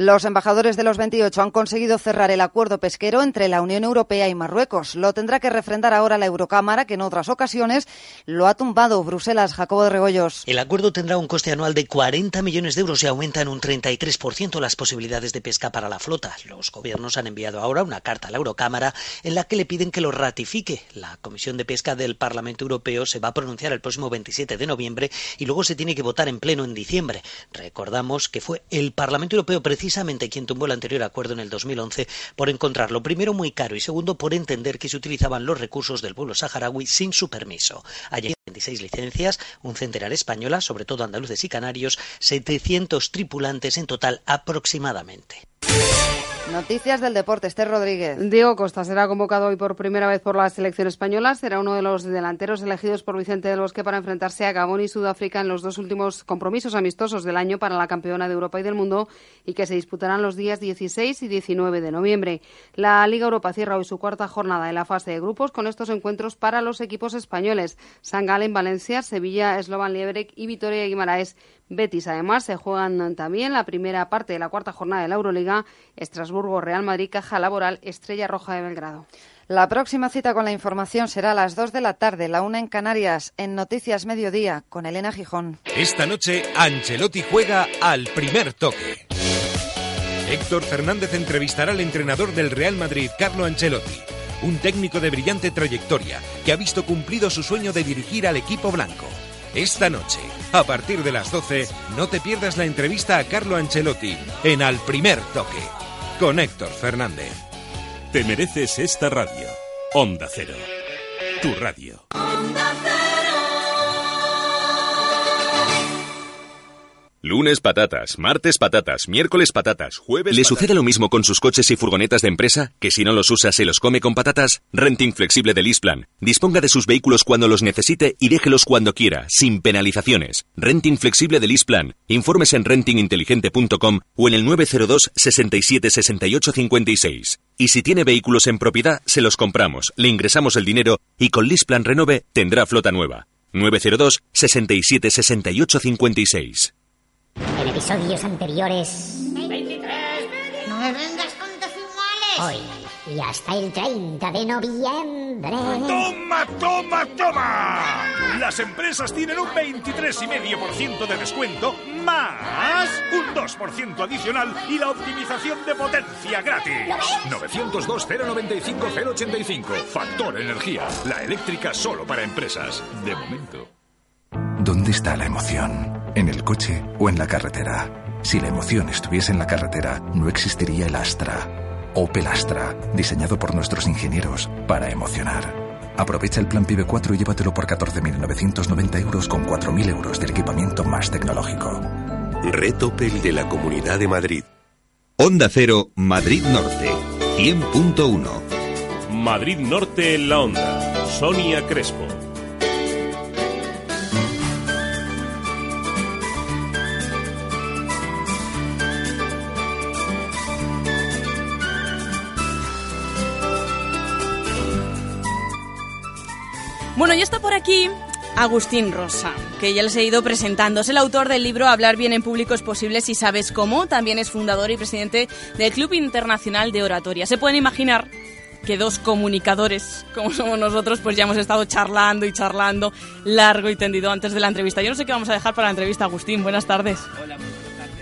Los embajadores de los 28 han conseguido cerrar el acuerdo pesquero entre la Unión Europea y Marruecos. Lo tendrá que refrendar ahora la Eurocámara, que en otras ocasiones lo ha tumbado. Bruselas, Jacobo de Regoyos. El acuerdo tendrá un coste anual de 40 millones de euros y aumenta en un 33% las posibilidades de pesca para la flota. Los gobiernos han enviado ahora una carta a la Eurocámara en la que le piden que lo ratifique. La Comisión de Pesca del Parlamento Europeo se va a pronunciar el próximo 27 de noviembre y luego se tiene que votar en pleno en diciembre. Recordamos que fue el Parlamento Europeo precisamente precisamente quien tumbó el anterior acuerdo en el 2011 por encontrarlo primero muy caro y segundo por entender que se utilizaban los recursos del pueblo saharaui sin su permiso. Hay 26 licencias, un centenar españolas, sobre todo andaluces y canarios, 700 tripulantes en total aproximadamente. Noticias del deporte, Esther Rodríguez. Diego Costa será convocado hoy por primera vez por la selección española. Será uno de los delanteros elegidos por Vicente del Bosque para enfrentarse a Gabón y Sudáfrica en los dos últimos compromisos amistosos del año para la campeona de Europa y del mundo y que se disputarán los días 16 y 19 de noviembre. La Liga Europa cierra hoy su cuarta jornada en la fase de grupos con estos encuentros para los equipos españoles. San Galen, Valencia, Sevilla, Slovan Liebrek y Vitoria Guimaraes Betis. Además, se juegan también la primera parte de la cuarta jornada de la Euroliga, Estrasburgo, Real Madrid, Caja Laboral, Estrella Roja de Belgrado. La próxima cita con la información será a las 2 de la tarde, la una en Canarias, en Noticias Mediodía, con Elena Gijón. Esta noche, Ancelotti juega al primer toque. Héctor Fernández entrevistará al entrenador del Real Madrid, Carlo Ancelotti, un técnico de brillante trayectoria que ha visto cumplido su sueño de dirigir al equipo blanco. Esta noche, a partir de las 12, no te pierdas la entrevista a Carlo Ancelotti en Al Primer Toque, con Héctor Fernández. Te mereces esta radio. Onda Cero. Tu radio. Lunes patatas, martes patatas, miércoles patatas, jueves. ¿Le sucede lo mismo con sus coches y furgonetas de empresa? ¿Que si no los usa se los come con patatas? Renting flexible de Lisplan. Disponga de sus vehículos cuando los necesite y déjelos cuando quiera, sin penalizaciones. Renting flexible de Lisplan. Informes en rentinginteligente.com o en el 902 67 68 56. Y si tiene vehículos en propiedad, se los compramos, le ingresamos el dinero y con Lisplan Renove tendrá flota nueva. 902 67 68 56. En episodios anteriores. 23. No me vengas con decimales. Hoy y hasta el 30 de noviembre. ¡Toma, toma, toma! Las empresas tienen un 23,5% de descuento más un 2% adicional y la optimización de potencia gratis. 902-095-085. Factor Energía. La eléctrica solo para empresas. De momento. ¿Dónde está la emoción? ¿En el coche o en la carretera? Si la emoción estuviese en la carretera, no existiría el Astra. Opel Astra, diseñado por nuestros ingenieros para emocionar. Aprovecha el plan PIB 4 y llévatelo por 14.990 euros con 4.000 euros del equipamiento más tecnológico. Red Opel de la Comunidad de Madrid. Onda Cero, Madrid Norte, 100.1. Madrid Norte en la onda. Sonia Crespo. Bueno, ya está por aquí Agustín Rosa, que ya les he ido presentando. Es el autor del libro Hablar bien en público es posible si sabes cómo. También es fundador y presidente del Club Internacional de Oratoria. Se pueden imaginar que dos comunicadores como somos nosotros, pues ya hemos estado charlando y charlando largo y tendido antes de la entrevista. Yo no sé qué vamos a dejar para la entrevista, Agustín. Buenas tardes. Hola,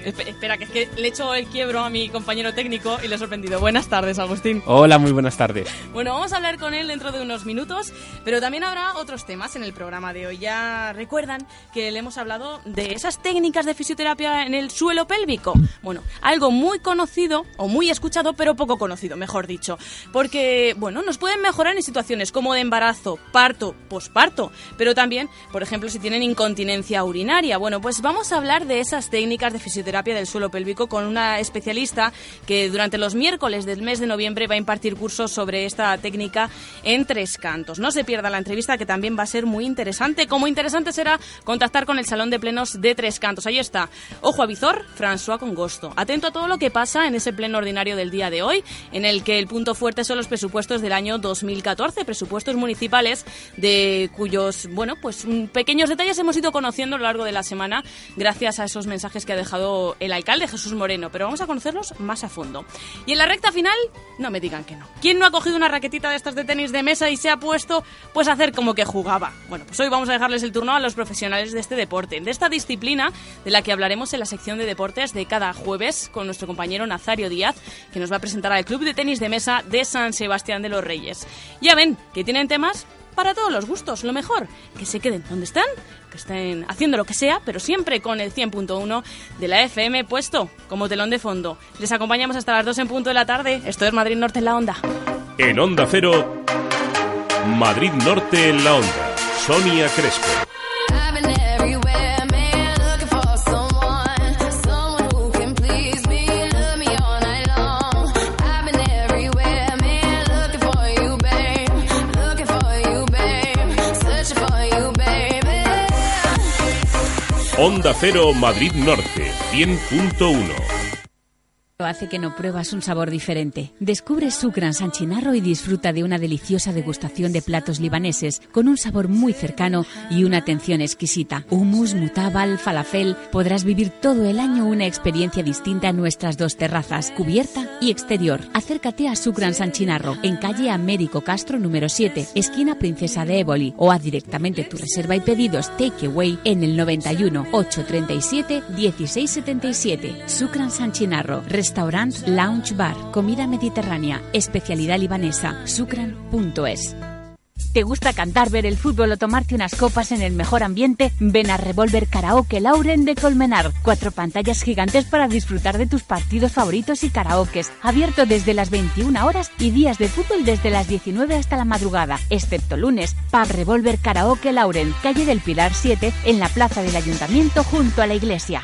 Espera, que es que le he hecho el quiebro a mi compañero técnico y le he sorprendido. Buenas tardes, Agustín. Hola, muy buenas tardes. Bueno, vamos a hablar con él dentro de unos minutos, pero también habrá otros temas en el programa de hoy. Ya recuerdan que le hemos hablado de esas técnicas de fisioterapia en el suelo pélvico. Bueno, algo muy conocido o muy escuchado, pero poco conocido, mejor dicho. Porque, bueno, nos pueden mejorar en situaciones como de embarazo, parto, posparto, pero también, por ejemplo, si tienen incontinencia urinaria. Bueno, pues vamos a hablar de esas técnicas de fisioterapia del suelo pélvico con una especialista que durante los miércoles del mes de noviembre va a impartir cursos sobre esta técnica en tres cantos. No se pierda la entrevista que también va a ser muy interesante. Como interesante será contactar con el Salón de Plenos de Tres Cantos. Ahí está. Ojo a Vizor, François Congosto. Atento a todo lo que pasa en ese pleno ordinario del día de hoy, en el que el punto fuerte son los presupuestos del año 2014, presupuestos municipales de cuyos, bueno, pues pequeños detalles hemos ido conociendo a lo largo de la semana gracias a esos mensajes que ha dejado el alcalde Jesús Moreno, pero vamos a conocerlos más a fondo. Y en la recta final, no me digan que no. ¿Quién no ha cogido una raquetita de estas de tenis de mesa y se ha puesto pues a hacer como que jugaba? Bueno, pues hoy vamos a dejarles el turno a los profesionales de este deporte, de esta disciplina de la que hablaremos en la sección de deportes de cada jueves con nuestro compañero Nazario Díaz, que nos va a presentar al Club de Tenis de Mesa de San Sebastián de los Reyes. Ya ven que tienen temas para todos los gustos. Lo mejor, que se queden donde están, que estén haciendo lo que sea, pero siempre con el 100.1 de la FM puesto como telón de fondo. Les acompañamos hasta las 2 en punto de la tarde. Esto es Madrid Norte en la Onda. En Onda Cero, Madrid Norte en la Onda. Sonia Crespo. Onda Cero Madrid Norte 100.1 hace que no pruebas un sabor diferente. Descubre Sucran Sanchinarro y disfruta de una deliciosa degustación de platos libaneses con un sabor muy cercano y una atención exquisita. Hummus, mutabal, falafel. Podrás vivir todo el año una experiencia distinta en nuestras dos terrazas, cubierta y exterior. Acércate a Sucran Sanchinarro en calle Américo Castro número 7, esquina Princesa de Éboli o haz directamente tu reserva y pedidos takeaway en el 91 837 1677. Sucran Sanchinarro Restaurant Lounge Bar, comida mediterránea, especialidad libanesa, sucran.es. ¿Te gusta cantar, ver el fútbol o tomarte unas copas en el mejor ambiente? Ven a Revolver Karaoke Lauren de Colmenar. Cuatro pantallas gigantes para disfrutar de tus partidos favoritos y karaokes. Abierto desde las 21 horas y días de fútbol desde las 19 hasta la madrugada, excepto lunes. Pub Revolver Karaoke Lauren, calle del Pilar 7, en la plaza del Ayuntamiento junto a la iglesia.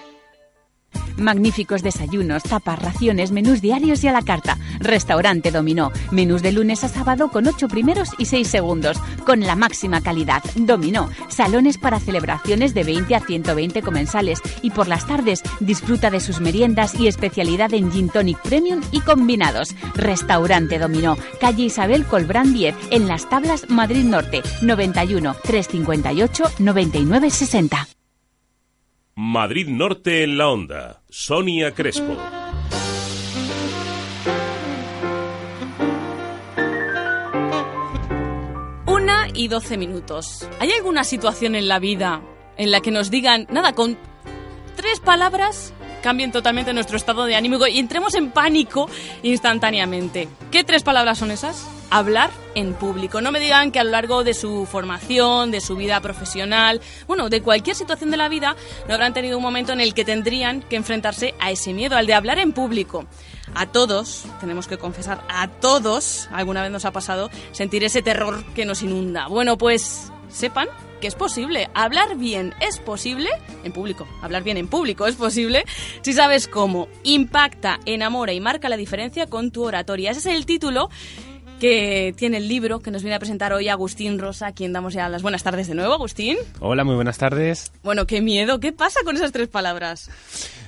Magníficos desayunos, tapas, raciones, menús diarios y a la carta. Restaurante Dominó. Menús de lunes a sábado con 8 primeros y 6 segundos. Con la máxima calidad. Dominó. Salones para celebraciones de 20 a 120 comensales. Y por las tardes disfruta de sus meriendas y especialidad en Gin Tonic Premium y combinados. Restaurante Dominó. Calle Isabel Colbrán 10. En Las Tablas, Madrid Norte. 91 358 99 60. Madrid Norte en la Onda. Sonia Crespo. Una y doce minutos. ¿Hay alguna situación en la vida en la que nos digan, nada, con tres palabras cambien totalmente nuestro estado de ánimo y entremos en pánico instantáneamente? ¿Qué tres palabras son esas? Hablar en público. No me digan que a lo largo de su formación, de su vida profesional, bueno, de cualquier situación de la vida, no habrán tenido un momento en el que tendrían que enfrentarse a ese miedo, al de hablar en público. A todos, tenemos que confesar, a todos, alguna vez nos ha pasado sentir ese terror que nos inunda. Bueno, pues sepan que es posible. Hablar bien es posible en público. Hablar bien en público es posible si sabes cómo. Impacta, enamora y marca la diferencia con tu oratoria. Ese es el título que tiene el libro que nos viene a presentar hoy Agustín Rosa, a quien damos ya las buenas tardes de nuevo. Agustín. Hola, muy buenas tardes. Bueno, qué miedo. ¿Qué pasa con esas tres palabras?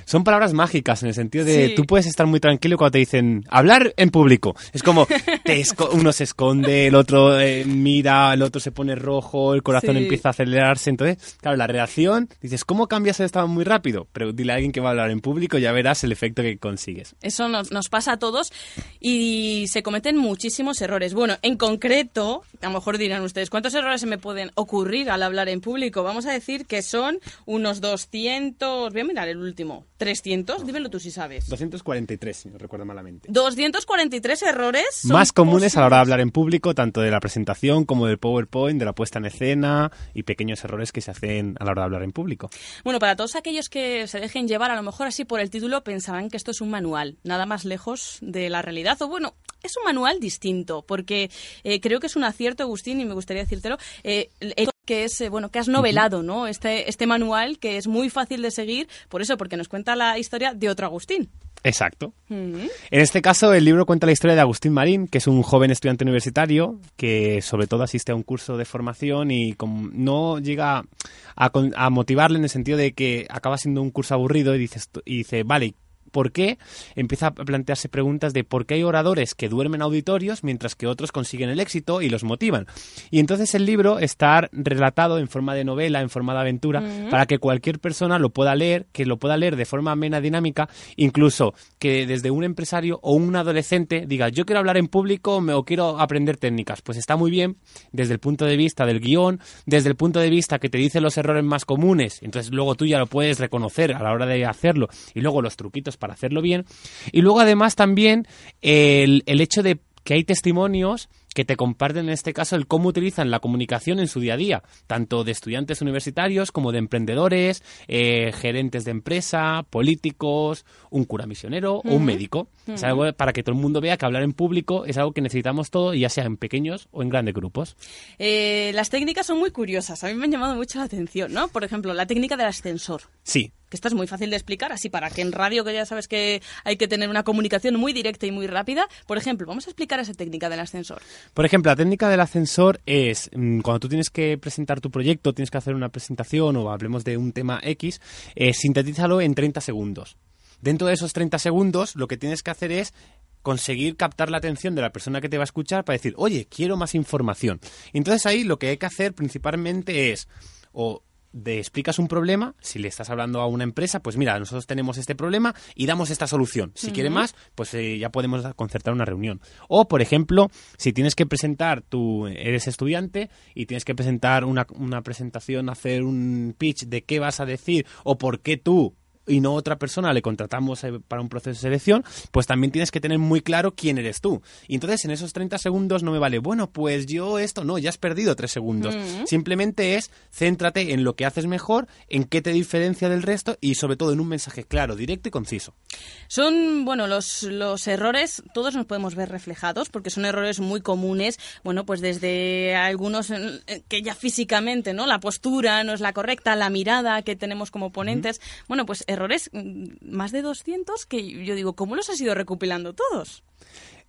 Son palabras mágicas en el sentido de tú puedes estar muy tranquilo cuando te dicen hablar en público. Es como uno se esconde, el otro eh, mira, el otro se pone rojo, el corazón empieza a acelerarse. Entonces, claro, la reacción, dices, ¿cómo cambias el estado muy rápido? Pero dile a alguien que va a hablar en público y ya verás el efecto que consigues. Eso nos, nos pasa a todos y se cometen muchísimos errores. Bueno, en concreto, a lo mejor dirán ustedes, ¿cuántos errores se me pueden ocurrir al hablar en público? Vamos a decir que son unos 200, voy a mirar el último, 300, dímelo tú si sabes. 243, si no recuerdo malamente. 243 errores. Más comunes a la hora de hablar en público, tanto de la presentación como del PowerPoint, de la puesta en escena y pequeños errores que se hacen a la hora de hablar en público. Bueno, para todos aquellos que se dejen llevar, a lo mejor así por el título, pensarán que esto es un manual, nada más lejos de la realidad. O bueno, es un manual distinto, porque eh, creo que es un acierto, Agustín, y me gustaría decírtelo. Eh, que es eh, bueno que has novelado no este este manual que es muy fácil de seguir por eso porque nos cuenta la historia de otro Agustín. Exacto. En este caso, el libro cuenta la historia de Agustín Marín, que es un joven estudiante universitario que sobre todo asiste a un curso de formación y no llega a, a, motivarle en el sentido de que acaba siendo un curso aburrido y, dices, y dice, vale, por qué empieza a plantearse preguntas de por qué hay oradores que duermen auditorios mientras que otros consiguen el éxito y los motivan. Y entonces el libro está relatado en forma de novela, en forma de aventura, para que cualquier persona lo pueda leer, que lo pueda leer de forma amena, dinámica, incluso que desde un empresario o un adolescente diga yo quiero hablar en público o quiero aprender técnicas. Pues está muy bien desde el punto de vista del guion, desde el punto de vista que te dice los errores más comunes, entonces luego tú ya lo puedes reconocer a la hora de hacerlo y luego los truquitos para hacerlo bien. Y luego además también el, el hecho de que hay testimonios que te comparten en este caso el cómo utilizan la comunicación en su día a día, tanto de estudiantes universitarios como de emprendedores, eh, gerentes de empresa, políticos, un cura misionero o un médico. Es algo para que todo el mundo vea que hablar en público es algo que necesitamos todo, ya sea en pequeños o en grandes grupos. Eh, las técnicas son muy curiosas, a mí me han llamado mucho la atención, ¿no? Por ejemplo, la técnica del ascensor. Sí, que esta es muy fácil de explicar, así para que en radio, que ya sabes que hay que tener una comunicación muy directa y muy rápida, por ejemplo, vamos a explicar esa técnica del ascensor. Por ejemplo, la técnica del ascensor es mm, cuando tú tienes que presentar tu proyecto, tienes que hacer una presentación o hablemos de un tema X, eh, sintetízalo en 30 segundos. Dentro de esos 30 segundos, lo que tienes que hacer es conseguir captar la atención de la persona que te va a escuchar para decir, oye, quiero más información. Entonces ahí lo que hay que hacer principalmente es o de explicas un problema, si le estás hablando a una empresa, pues mira, nosotros tenemos este problema y damos esta solución. Si quiere más, pues eh, ya podemos concertar una reunión. O, por ejemplo, si tienes que presentar, tú eres estudiante y tienes que presentar una, una presentación, hacer un pitch de qué vas a decir o por qué tú y no otra persona le contratamos eh, para un proceso de selección, pues también tienes que tener muy claro quién eres tú. Y entonces en esos 30 segundos no me vale, bueno, pues yo esto, no, ya has perdido 3 segundos. Simplemente es céntrate en lo que haces mejor, en qué te diferencia del resto y sobre todo en un mensaje claro, directo y conciso. Son, bueno, los, los errores, todos nos podemos ver reflejados porque son errores muy comunes, bueno, pues desde algunos que ya físicamente, ¿no? La postura no es la correcta, la mirada que tenemos como ponentes, bueno, pues errores, mm, más de 200, que yo digo, ¿cómo los has ido recopilando todos?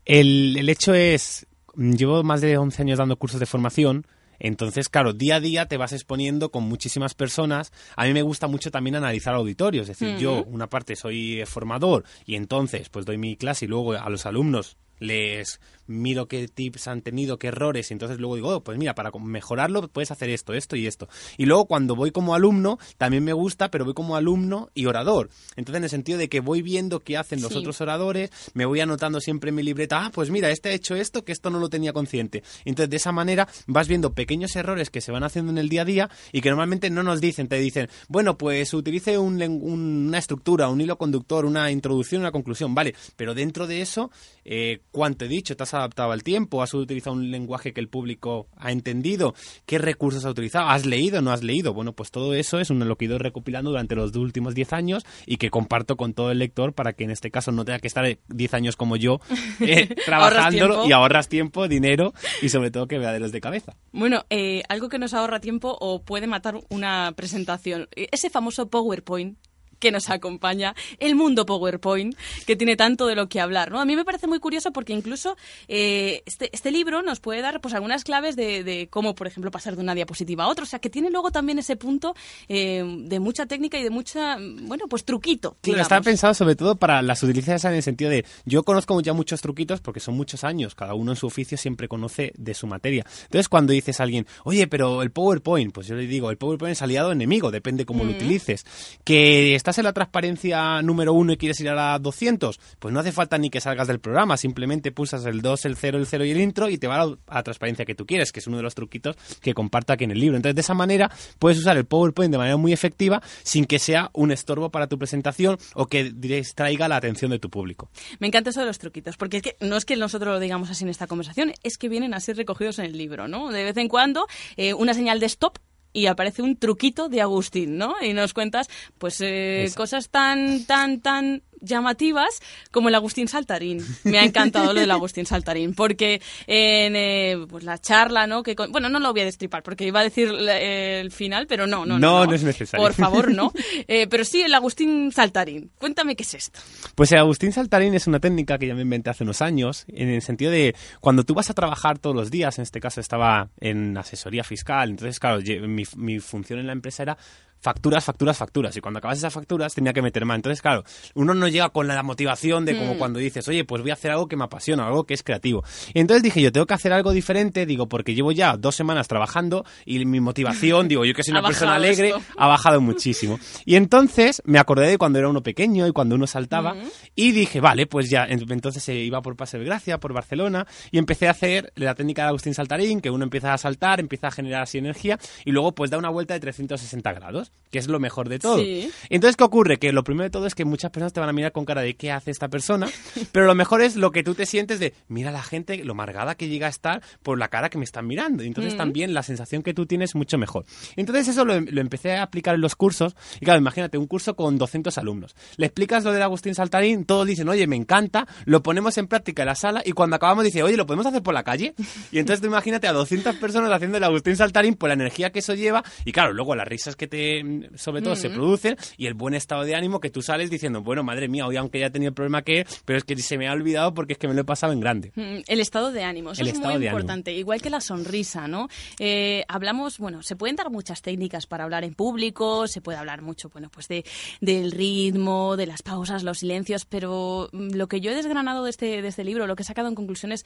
El, el hecho es, llevo más de 11 años dando cursos de formación, entonces, claro, día a día te vas exponiendo con muchísimas personas. A mí me gusta mucho también analizar auditorios, es decir, yo una parte soy formador y entonces pues doy mi clase y luego a los alumnos les miro qué tips han tenido, qué errores, y entonces luego digo, oh, pues mira, para mejorarlo puedes hacer esto, esto y esto. Y luego cuando voy como alumno, también me gusta, pero voy como alumno y orador. Entonces, en el sentido de que voy viendo qué hacen los otros oradores, me voy anotando siempre en mi libreta, ah, pues mira, este ha hecho esto, que esto no lo tenía consciente. Entonces, de esa manera vas viendo pequeños errores que se van haciendo en el día a día y que normalmente no nos dicen, te dicen, bueno, pues utilice una estructura, un hilo conductor, una introducción, una conclusión, vale, pero dentro de eso, eh, cuánto he dicho, te has adaptado al tiempo, has utilizado un lenguaje que el público ha entendido, qué recursos has utilizado, has leído, no has leído. Bueno, pues todo eso es lo que he ido recopilando durante los últimos 10 años y que comparto con todo el lector para que en este caso no tenga que estar 10 años como yo eh, trabajándolo y ahorras tiempo, dinero y sobre todo que vea de los de cabeza. Bueno, eh, algo que nos ahorra tiempo o puede matar una presentación. Ese famoso PowerPoint que nos acompaña, el mundo PowerPoint, que tiene tanto de lo que hablar. ¿no? A mí me parece muy curioso porque incluso eh, este, este, libro nos puede dar pues, algunas claves de, cómo, por ejemplo, pasar de una diapositiva a otra. O sea, que tiene luego también ese punto eh, de mucha técnica y de mucha, bueno, pues truquito. Claro, está pensado sobre todo para las utilizas en el sentido de, yo conozco ya muchos truquitos porque son muchos años, cada uno en su oficio siempre conoce de su materia. Entonces, cuando dices a alguien, oye, pero el PowerPoint, pues yo le digo, el PowerPoint es aliado enemigo, depende cómo lo mm. utilices. Que estás en la transparencia número uno y quieres ir a la 200, pues no hace falta ni que salgas del programa, simplemente pulsas el 2, el 0, el 0 y el intro y te va a la, transparencia que tú quieres, que es uno de los truquitos que comparto aquí en el libro. Entonces, de esa manera puedes usar el PowerPoint de manera muy efectiva sin que sea un estorbo para tu presentación o que distraiga la atención de tu público. Me encanta eso de los truquitos, porque es que no es que nosotros lo digamos así en esta conversación, es que vienen así recogidos en el libro, ¿no? De vez en cuando eh, una señal de stop y aparece un truquito de Agustín, ¿no? Y nos cuentas, pues, eh, cosas tan, tan, tan llamativas como el Agustín Saltarín. Me ha encantado lo del Agustín Saltarín, porque en eh, pues la charla, ¿no? Que bueno, no lo voy a destripar porque iba a decir el final, pero no, no, no. No, no, es necesario. Por favor, no. Eh, pero sí, el Agustín Saltarín. Cuéntame qué es esto. Pues el Agustín Saltarín es una técnica que ya me inventé hace unos años, en el sentido de cuando tú vas a trabajar todos los días, en este caso estaba en asesoría fiscal, entonces, claro, mi, mi función en la empresa era facturas, facturas, facturas. Y cuando acabas esas facturas tenía que meter más. Entonces, claro, uno no llega con la motivación de como mm. cuando dices, oye, pues voy a hacer algo que me apasiona, algo que es creativo. Y entonces dije, yo tengo que hacer algo diferente, digo, porque llevo ya dos semanas trabajando y mi motivación, digo, yo que soy una persona alegre, ha bajado muchísimo. Y entonces me acordé de cuando era uno pequeño y cuando uno saltaba mm. y dije, vale, pues ya, entonces se iba por Paseo de Gracia, por Barcelona y empecé a hacer la técnica de Agustín Saltarín, que uno empieza a saltar, empieza a generar así energía y luego pues da una vuelta de 360 grados que es lo mejor de todo. Entonces, ¿qué ocurre? Que lo primero de todo es que muchas personas te van a mirar con cara de ¿qué hace esta persona? Pero lo mejor es lo que tú te sientes de, mira la gente, lo margada que llega a estar por la cara que me están mirando. Y entonces mm. también la sensación que tú tienes es mucho mejor. Entonces eso lo, empecé a aplicar en los cursos. Y claro, imagínate, un curso con 200 alumnos. Le explicas lo del Agustín Saltarín, todos dicen, oye, me encanta, lo ponemos en práctica en la sala y cuando acabamos dice, oye, ¿lo podemos hacer por la calle? Y entonces tú imagínate a 200 personas haciendo el Agustín Saltarín por la energía que eso lleva y claro, luego las risas que te sobre todo se producen y el buen estado de ánimo que tú sales diciendo, bueno, madre mía, hoy aunque ya he tenido el problema que pero es que se me ha olvidado porque es que me lo he pasado en grande. El estado de ánimo, eso es muy importante, igual que la sonrisa, ¿no? Eh, hablamos, bueno, se pueden dar muchas técnicas para hablar en público, se puede hablar mucho, bueno, pues de, del ritmo, de las pausas, los silencios, pero mm, lo que yo he desgranado de este, de este libro, lo que he sacado en conclusiones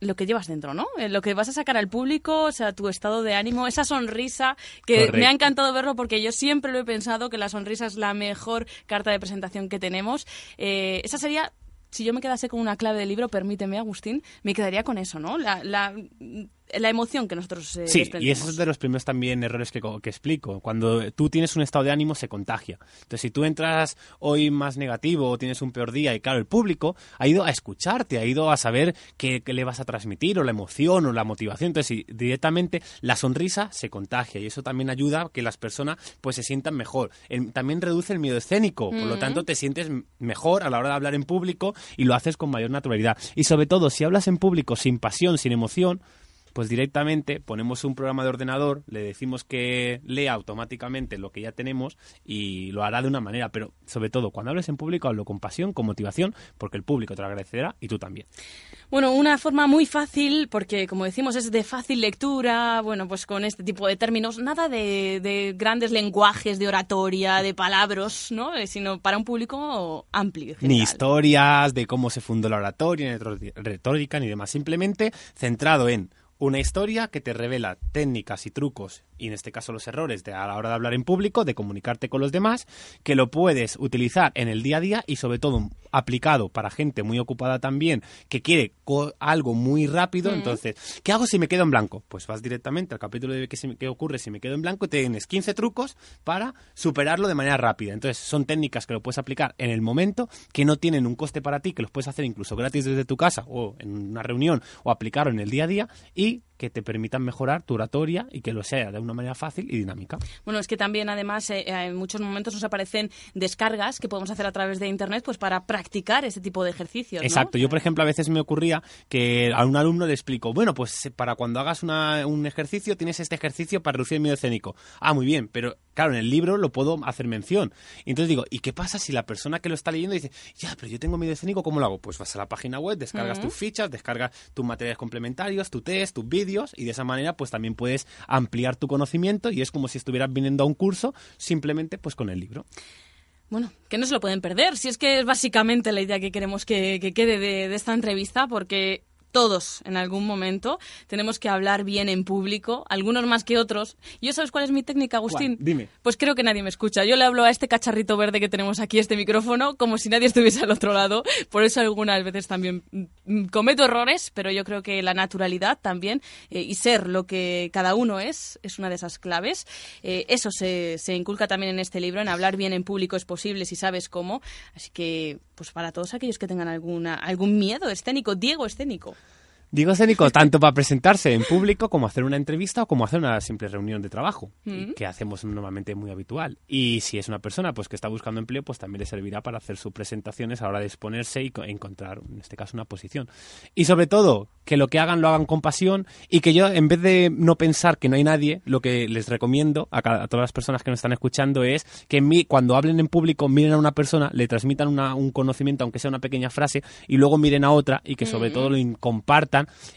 lo que llevas dentro, ¿no? Eh, lo que vas a sacar al público, o sea, tu estado de ánimo, esa sonrisa, que me ha encantado verlo porque yo siempre lo he pensado que la sonrisa es la mejor carta de presentación que tenemos. Eh, esa sería si yo me quedase con una clave del libro, permíteme, Agustín, me quedaría con eso, ¿no? La, la, la emoción que nosotros eh, Sí, y eso es de los primeros también errores que, que, explico. Cuando tú tienes un estado de ánimo, se contagia. Entonces, si tú entras hoy más negativo o tienes un peor día, y claro, el público ha ido a escucharte, ha ido a saber qué, le vas a transmitir, o la emoción, o la motivación. Entonces, directamente la sonrisa se contagia, y eso también ayuda a que las personas pues se sientan mejor. también reduce el miedo escénico, por lo tanto, te sientes mejor a la hora de hablar en público y lo haces con mayor naturalidad. Y sobre todo, si hablas en público sin pasión, sin emoción, pues directamente ponemos un programa de ordenador, le decimos que lea automáticamente lo que ya tenemos y lo hará de una manera, pero sobre todo cuando hables en público hablo con pasión, con motivación, porque el público te lo agradecerá y tú también. Bueno, una forma muy fácil, porque como decimos es de fácil lectura, bueno, pues con este tipo de términos, nada de, grandes lenguajes, de oratoria, de palabras, ¿no? Eh, sino para un público amplio. Ni historias de cómo se fundó la oratoria, ni retórica, ni demás, simplemente centrado en una historia que te revela técnicas y trucos y en este caso los errores de a la hora de hablar en público, de comunicarte con los demás, que lo puedes utilizar en el día a día y sobre todo aplicado para gente muy ocupada también, que quiere algo muy rápido. Mm. Entonces, ¿qué hago si me quedo en blanco? Pues vas directamente al capítulo de qué, qué ocurre si me quedo en blanco y tienes 15 trucos para superarlo de manera rápida. Entonces, son técnicas que lo puedes aplicar en el momento, que no tienen un coste para ti, que los puedes hacer incluso gratis desde tu casa o en una reunión o aplicarlo en el día a día y que te permitan mejorar tu oratoria y que lo sea de una manera fácil y dinámica. Bueno, es que también además eh, en muchos momentos nos aparecen descargas que podemos hacer a través de internet pues para practicar este tipo de ejercicios. ¿no? Exacto. Yo, por ejemplo, a veces me ocurría que a un alumno le explico, bueno, pues eh, para cuando hagas una- un ejercicio, tienes este ejercicio para reducir el miedo escénico. Ah, muy bien, pero claro, en el libro lo puedo hacer mención. Y entonces digo, ¿y qué pasa si la persona que lo está leyendo dice, ya, pero yo tengo miedo escénico, ¿cómo lo hago? Pues vas a la página web, descargas Ujú. tus fichas, descargas tus materiales complementarios, tu test, tus vídeos, y de esa manera pues también puedes ampliar tu conocimiento y es como si estuvieras viniendo a un curso simplemente pues con el libro. Bueno, que no se lo pueden perder, si es que es básicamente la idea que queremos que, que quede de, de esta entrevista, porque todos en algún momento tenemos que hablar bien en público, algunos más que otros. ¿Y yo sabes cuál es mi técnica, Agustín? ¿Cuál? Dime. Pues creo que nadie me escucha. Yo le hablo a este cacharrito verde que tenemos aquí, este micrófono, como si nadie estuviese al otro lado. Por eso algunas veces también mm, cometo errores, pero yo creo que la naturalidad también eh, y ser lo que cada uno es es una de esas claves. Eh, eso se, se inculca también en este libro, en hablar bien en público es posible si sabes cómo. Así que, pues para todos aquellos que tengan alguna, algún miedo escénico, Diego escénico. Digo escénico tanto para presentarse en público como hacer una entrevista o como hacer una simple reunión de trabajo, Mm. que hacemos normalmente muy habitual. Y si es una persona pues que está buscando empleo, pues también le servirá para hacer sus presentaciones a la hora de exponerse y co- encontrar, en este caso, una posición. Y sobre todo, que lo que hagan lo hagan con pasión y que yo, en vez de no pensar que no hay nadie, lo que les recomiendo a, ca- a todas las personas que nos están escuchando es que mi- cuando hablen en público miren a una persona, le transmitan una- un conocimiento, aunque sea una pequeña frase, y luego miren a otra y que sobre Mm. todo lo in-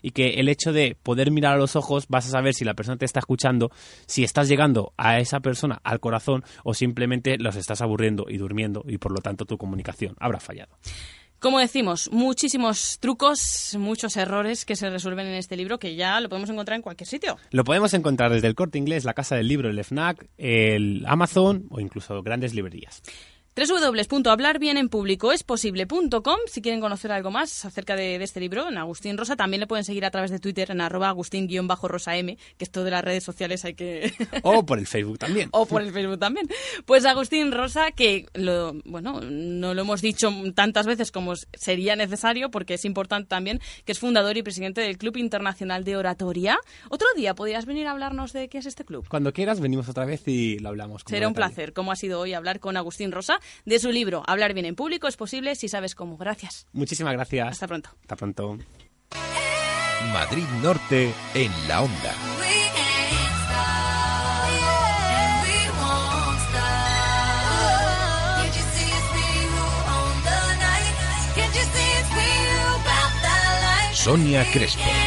y que el hecho de poder mirar a los ojos vas a saber si la persona te está escuchando, si estás llegando a esa persona al corazón o simplemente los estás aburriendo y durmiendo y por lo tanto tu comunicación habrá fallado. Como decimos, muchísimos trucos, muchos errores que se resuelven en este libro que ya lo podemos encontrar en cualquier sitio. Lo podemos encontrar desde el corte inglés, la casa del libro, el FNAC, el Amazon o incluso grandes librerías. www.hablarbienenpublicoesposible.com si quieren conocer algo más acerca de, de este libro, en Agustín Rosa. También le pueden seguir a través de Twitter en arroba agustín-rosa-m, que esto de las redes sociales hay que... O por el Facebook también. o por el Facebook también. Pues Agustín Rosa, que lo, bueno, no lo hemos dicho tantas veces como sería necesario, porque es importante también, que es fundador y presidente del Club Internacional de Oratoria. Otro día podrías venir a hablarnos de qué es este club. Cuando quieras venimos otra vez y lo hablamos. con Será un placer, como ha sido hoy, hablar con Agustín Rosa de su libro Hablar bien en público es posible si sabes cómo. Gracias. Muchísimas gracias. Hasta pronto. Hasta pronto. Madrid Norte en la onda. Sonia Crespo.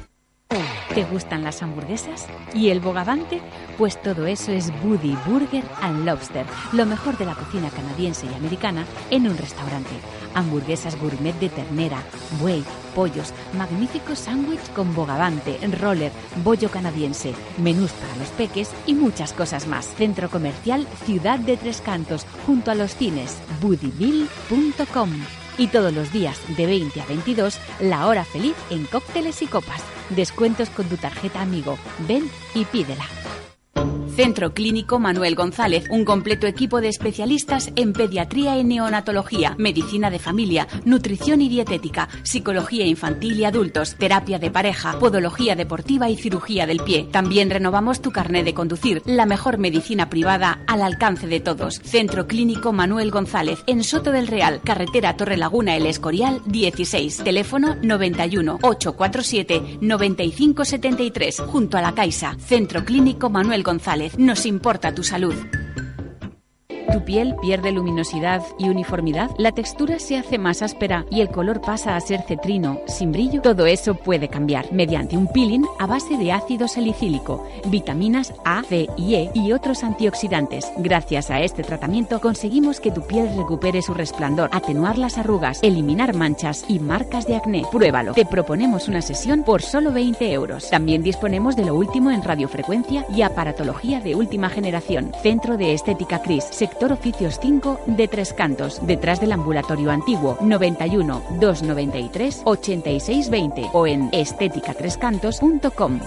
¿Te gustan las hamburguesas? ¿Y el bogavante? Pues todo eso es Buddy Burger and Lobster, lo mejor de la cocina canadiense y americana en un restaurante. Hamburguesas gourmet de ternera, buey, pollos, magnífico sándwich con bogavante, roller, bollo canadiense, menús para los peques y muchas cosas más. Centro Comercial Ciudad de Tres Cantos, junto a los cines, buddybill.com. Y todos los días de 20 a 22, la hora feliz en cócteles y copas. Descuentos con tu tarjeta amigo. Ven y pídela. Centro Clínico Manuel González, un completo equipo de especialistas en pediatría y neonatología, medicina de familia, nutrición y dietética, psicología infantil y adultos, terapia de pareja, podología deportiva y cirugía del pie. También renovamos tu carnet de conducir, la mejor medicina privada al alcance de todos. Centro Clínico Manuel González, en Soto del Real, carretera Torre Laguna El Escorial 16, teléfono 91 847 9573, junto a la Caixa. Centro Clínico Manuel González, nos importa tu salud. ¿Tu piel pierde luminosidad y uniformidad? ¿La textura se hace más áspera y el color pasa a ser cetrino, sin brillo? Todo eso puede cambiar mediante un peeling a base de ácido salicílico, vitaminas A, C y E y otros antioxidantes. Gracias a este tratamiento conseguimos que tu piel recupere su resplandor, atenuar las arrugas, eliminar manchas y marcas de acné. Pruébalo. Te proponemos una sesión por solo 20 euros. También disponemos de lo último en radiofrecuencia y aparatología de última generación. Centro de Estética Cris, sector Oficios 5 de Tres Cantos, detrás del ambulatorio antiguo 91 293 8620 o en estéticatrescantos.com.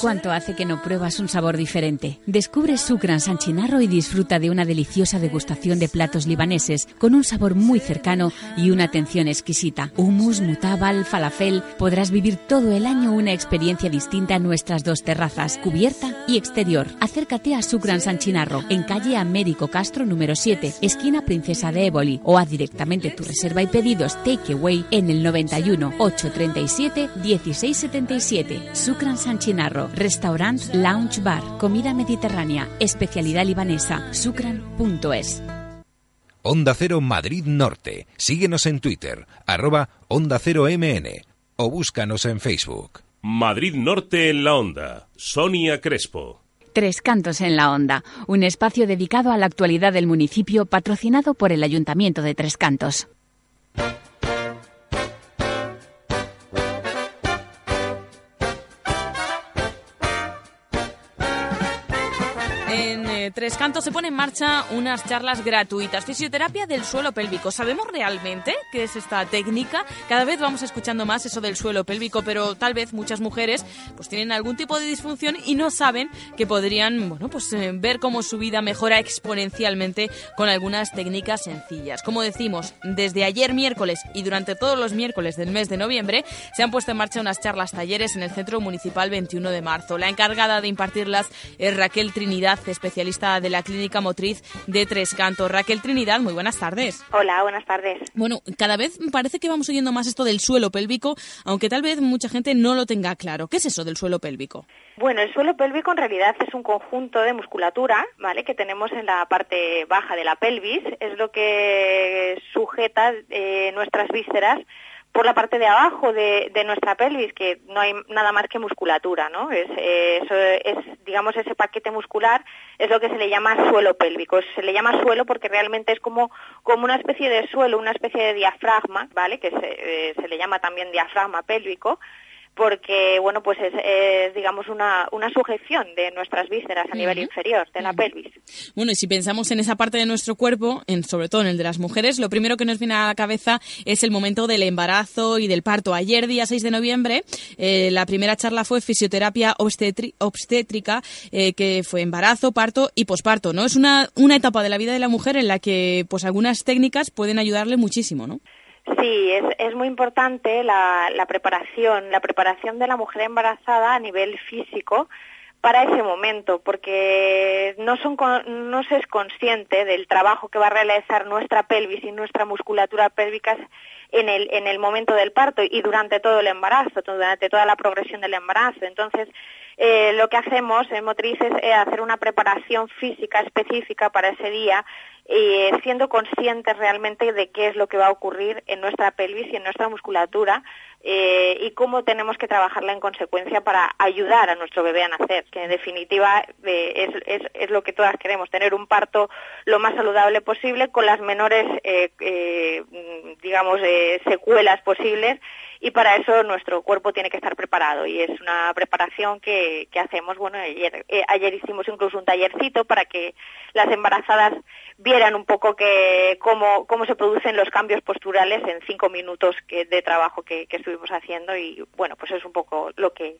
¿Cuánto hace que no pruebas un sabor diferente? Descubre Sucran San Chinarro y disfruta de una deliciosa degustación de platos libaneses con un sabor muy cercano y una atención exquisita. Hummus, mutabal, falafel. Podrás vivir todo el año una experiencia distinta en nuestras dos terrazas, cubierta y exterior. Acércate a Sucran San Chinarro en calle Américo Castro número 7, esquina Princesa de Éboli o haz directamente tu reserva y pedidos takeaway en el 91 837 1677. Sucran San Chinarro, restaurant, lounge bar, comida mediterránea, especialidad libanesa, sucran.es. Onda Cero Madrid Norte. Síguenos en Twitter, arroba Onda Cero MN o búscanos en Facebook. Madrid Norte en la Onda. Sonia Crespo. Tres Cantos en la Onda, un espacio dedicado a la actualidad del municipio patrocinado por el Ayuntamiento de Tres Cantos. En Tres Cantos se pone en marcha unas charlas gratuitas. Fisioterapia del suelo pélvico. ¿Sabemos realmente qué es esta técnica? Cada vez vamos escuchando más eso del suelo pélvico, pero tal vez muchas mujeres pues tienen algún tipo de disfunción y no saben que podrían, bueno, pues eh, ver cómo su vida mejora exponencialmente con algunas técnicas sencillas. Como decimos, desde ayer miércoles y durante todos los miércoles del mes de noviembre se han puesto en marcha unas charlas talleres en el Centro Municipal 21 de marzo. La encargada de impartirlas es Raquel Trinidad, especialista de la Clínica Motriz de Tres Cantos. Raquel Trinidad, muy buenas tardes. Hola, buenas tardes. Bueno, cada vez parece que vamos oyendo más esto del suelo pélvico, aunque tal vez mucha gente no lo tenga claro. ¿Qué es eso del suelo pélvico? Bueno, el suelo pélvico en realidad es un conjunto de musculatura, ¿vale? Que tenemos en la parte baja de la pelvis, es lo que sujeta eh, nuestras vísceras por la parte de abajo de, nuestra pelvis, que no hay nada más que musculatura, ¿no? Eh, es, digamos, ese paquete muscular es lo que se le llama suelo pélvico. Se le llama suelo porque realmente es como, como una especie de suelo, una especie de diafragma, ¿vale? Que se, eh, se le llama también diafragma pélvico porque bueno pues es, es digamos una, una, sujeción de nuestras vísceras a nivel inferior de la pelvis. Bueno y si pensamos en esa parte de nuestro cuerpo, en, sobre todo en el de las mujeres, lo primero que nos viene a la cabeza es el momento del embarazo y del parto. Ayer día 6 de noviembre eh, la primera charla fue fisioterapia obstétrica eh, que fue embarazo, parto y posparto, ¿no? Es una, una etapa de la vida de la mujer en la que pues algunas técnicas pueden ayudarle muchísimo, ¿no? Sí, es, muy importante la, preparación, la preparación de la mujer embarazada a nivel físico para ese momento, porque no, se es consciente del trabajo que va a realizar nuestra pelvis y nuestra musculatura pélvica en el, en el momento del parto y durante todo el embarazo, durante toda la progresión del embarazo. Entonces, eh, lo que hacemos en Motrices es hacer una preparación física específica para ese día eh, siendo conscientes realmente de qué es lo que va a ocurrir en nuestra pelvis y en nuestra musculatura eh, y cómo tenemos que trabajarla en consecuencia para ayudar a nuestro bebé a nacer, que en definitiva eh, es, es, es, lo que todas queremos, tener un parto lo más saludable posible con las menores, eh, digamos, secuelas posibles y para eso nuestro cuerpo tiene que estar preparado y es una preparación que, que hacemos, bueno, ayer, ayer hicimos incluso un tallercito para que las embarazadas vieran un poco que cómo, cómo se producen los cambios posturales en cinco minutos de trabajo que, estuvimos haciendo y bueno pues es un poco lo que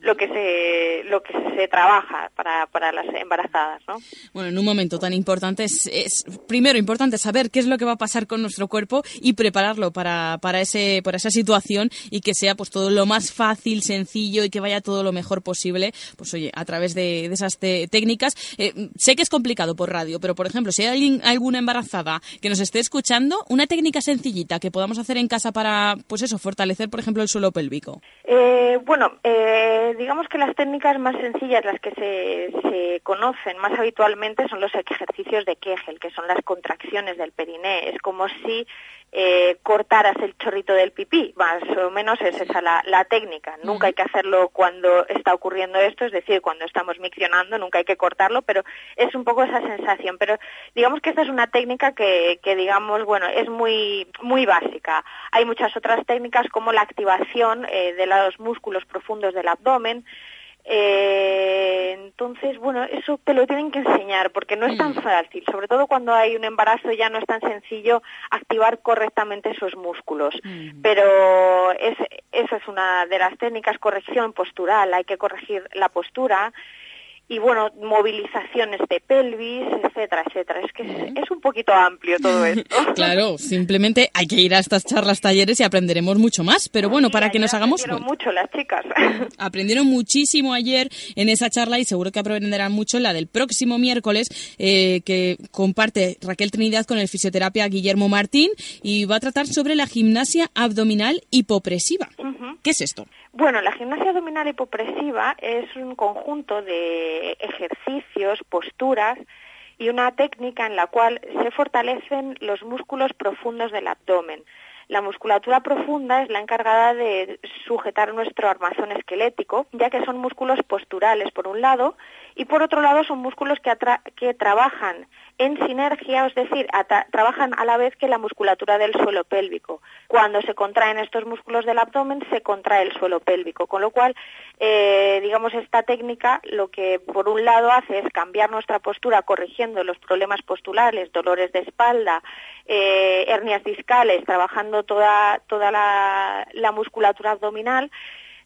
lo que se lo que se trabaja para, para las embarazadas ¿no? bueno en un momento tan importante es, es, primero importante saber qué es lo que va a pasar con nuestro cuerpo y prepararlo para, para ese para esa situación y que sea pues todo lo más fácil sencillo y que vaya todo lo mejor posible pues oye a través de, esas técnicas. Eh, sé que es complicado por radio pero por ejemplo si hay alguna embarazada que nos esté escuchando una técnica sencillita que podamos hacer en casa para pues eso fortalecer por ejemplo el suelo pélvico. Eh, bueno eh, digamos que las técnicas más sencillas las que se, se conocen más habitualmente son los ejercicios de Kegel que son las contracciones del periné. Es como si eh, cortaras el chorrito del pipí, más o menos es esa la, la técnica. Nunca hay que hacerlo cuando está ocurriendo esto, es decir, cuando estamos miccionando, nunca hay que cortarlo, pero es un poco esa sensación. Pero digamos que esta es una técnica que, que digamos, bueno, es muy, muy básica. Hay muchas otras técnicas como la activación eh, de los músculos profundos del abdomen, eh, entonces, bueno, eso te lo tienen que enseñar porque no es tan mm. fácil, sobre todo cuando hay un embarazo ya no es tan sencillo activar correctamente esos músculos. Mm. Pero es, esa es una de las técnicas, corrección postural, hay que corregir la postura y bueno, movilizaciones de pelvis, etcétera, etcétera. Es que es, un poquito amplio todo esto. claro, simplemente hay que ir a estas charlas, talleres y aprenderemos mucho más. Pero bueno, para que nos hagamos... Aprendieron mucho las chicas. aprendieron muchísimo ayer en esa charla y seguro que aprenderán mucho la del próximo miércoles eh, que comparte Raquel Trinidad con el fisioterapia Guillermo Martín y va a tratar sobre la gimnasia abdominal hipopresiva. ¿Qué es esto? Bueno, la gimnasia abdominal hipopresiva es un conjunto de ejercicios, posturas y una técnica en la cual se fortalecen los músculos profundos del abdomen. La musculatura profunda es la encargada de sujetar nuestro armazón esquelético, ya que son músculos posturales por un lado y por otro lado son músculos que, que trabajan en sinergia, es decir, trabajan a la vez que la musculatura del suelo pélvico. Cuando se contraen estos músculos del abdomen, se contrae el suelo pélvico, con lo cual, eh, digamos, esta técnica lo que por un lado hace es cambiar nuestra postura corrigiendo los problemas posturales, dolores de espalda, eh, hernias discales, trabajando toda, toda la musculatura abdominal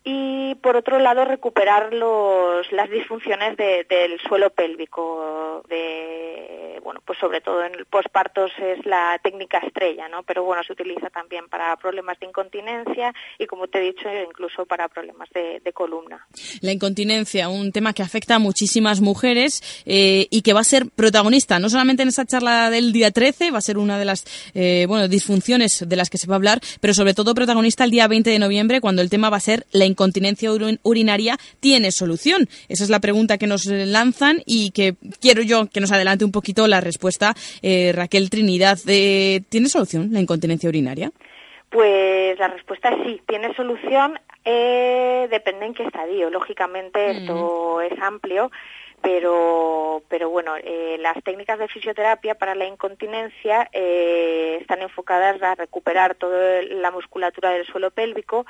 y por otro lado recuperar los, las disfunciones del suelo pélvico de bueno pues sobre todo en pospartos es la técnica estrella no pero bueno se utiliza también para problemas de incontinencia y como te he dicho incluso para problemas de, columna. La incontinencia un tema que afecta a muchísimas mujeres eh, y que va a ser protagonista no solamente en esa charla del día 13 va a ser una de las eh, bueno disfunciones de las que se va a hablar pero sobre todo protagonista el día 20 de noviembre cuando el tema va a ser la incontinencia urinaria tiene solución? Esa es la pregunta que nos lanzan y que quiero yo que nos adelante un poquito la respuesta eh, Raquel Trinidad. Eh, ¿Tiene solución la incontinencia urinaria? Pues la respuesta es sí, tiene solución, eh, depende en qué estadio. Lógicamente mm. esto es amplio, pero, pero bueno, las técnicas de fisioterapia para la incontinencia están enfocadas a recuperar toda la musculatura del suelo pélvico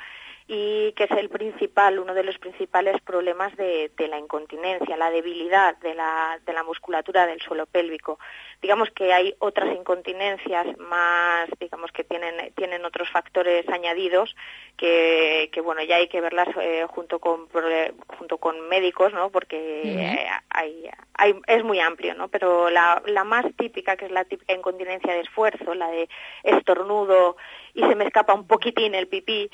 y que es el principal, uno de los principales problemas de, la incontinencia, la debilidad de la, de la musculatura del suelo pélvico. Digamos que hay otras incontinencias más, digamos que tienen, tienen otros factores añadidos que, que bueno, ya hay que verlas eh, junto con junto con médicos, ¿no? Porque hay, hay, es muy amplio, ¿no? Pero la, la más típica, que es la típica incontinencia de esfuerzo, la de estornudo y se me escapa un poquitín el pipí,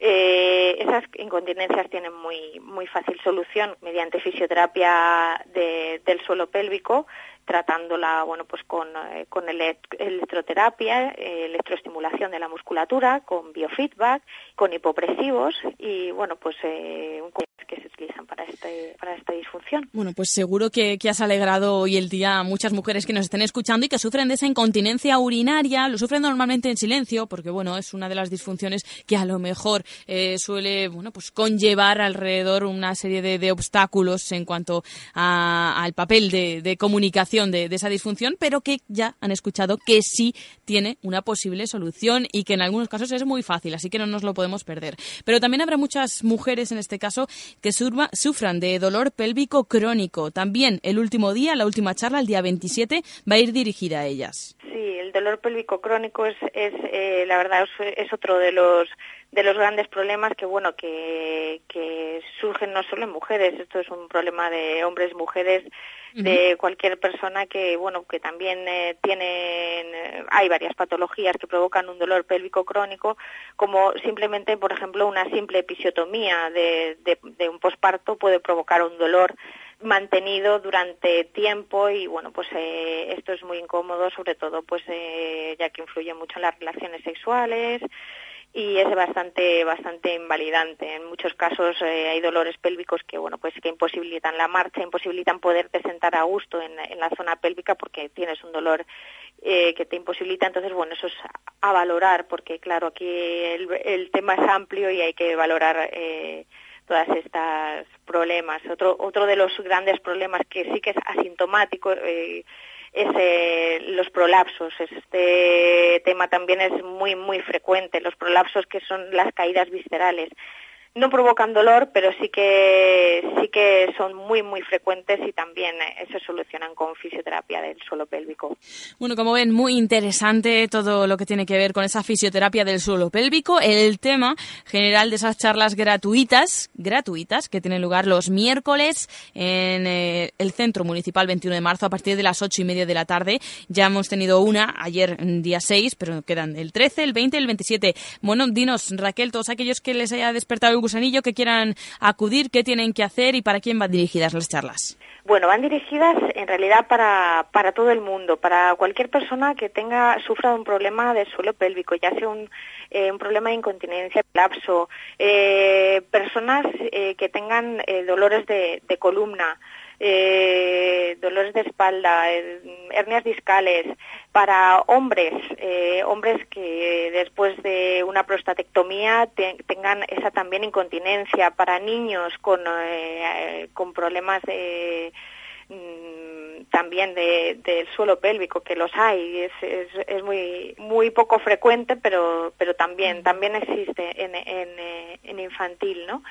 eh, esas incontinencias tienen muy, muy fácil solución mediante fisioterapia del suelo pélvico, tratándola bueno, pues con, eh, con electroterapia, eh, electroestimulación de la musculatura, con biofeedback, con hipopresivos y bueno, pues eh, un que se utilizan para, este, para esta disfunción. Bueno, pues seguro que, que, has alegrado hoy el día a muchas mujeres que nos estén escuchando y que sufren de esa incontinencia urinaria. Lo sufren normalmente en silencio porque, bueno, es una de las disfunciones que a lo mejor eh, suele, bueno, pues conllevar alrededor una serie de, de obstáculos en cuanto a, al papel de, de comunicación de, esa disfunción, pero que ya han escuchado que sí tiene una posible solución y que en algunos casos es muy fácil, así que no nos lo podemos perder. Pero también habrá muchas mujeres en este caso que sufran de dolor pélvico crónico. También el último día, la última charla, el día 27, va a ir dirigida a ellas. Sí, el dolor pélvico crónico es, es eh, la verdad, es otro de los de los grandes problemas que bueno que, que surgen no solo en mujeres esto es un problema de hombres mujeres de cualquier persona que bueno que también eh, tienen eh, hay varias patologías que provocan un dolor pélvico crónico como simplemente por ejemplo una simple episiotomía de, un posparto puede provocar un dolor mantenido durante tiempo y bueno pues eh, esto es muy incómodo sobre todo pues ya que influye mucho en las relaciones sexuales y es bastante bastante invalidante. En muchos casos eh, hay dolores pélvicos que bueno pues que imposibilitan la marcha, imposibilitan poderte sentar a gusto en, la zona pélvica porque tienes un dolor eh, que te imposibilita. Entonces bueno eso es a valorar porque claro aquí el, tema es amplio y hay que valorar eh, todas estas problemas. Otro otro de los grandes problemas que sí que es asintomático eh, es eh, los prolapsos. Este tema también es muy, muy frecuente, los prolapsos que son las caídas viscerales no provocan dolor, pero sí que sí que son muy muy frecuentes y también eh, se solucionan con fisioterapia del suelo pélvico. Bueno, como ven, muy interesante todo lo que tiene que ver con esa fisioterapia del suelo pélvico, el tema general de esas charlas gratuitas, gratuitas que tienen lugar los miércoles en eh, el Centro Municipal 21 de marzo a partir de las ocho y media de la tarde. Ya hemos tenido una ayer día 6, pero quedan el 13, el 20 y el 27. Bueno, dinos, Raquel, todos aquellos que les haya despertado el gusanillo que quieran acudir, qué tienen que hacer y para quién van dirigidas las charlas. Bueno, van dirigidas en realidad para, para todo el mundo, para cualquier persona que tenga sufra un problema de suelo pélvico, ya sea un, eh, un problema de incontinencia, lapso, eh, personas eh, que tengan dolores de, de columna, eh, dolores de espalda, hernias discales, para hombres, eh, hombres que después de una prostatectomía tengan esa también incontinencia, para niños con, eh, con problemas de mm, también del suelo pélvico que los hay es, es, es, muy muy poco frecuente pero pero también también existe en, en, en infantil no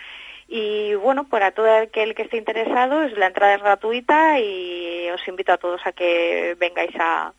y bueno, para todo aquel que esté interesado, la entrada es gratuita y os invito a todos a que vengáis a,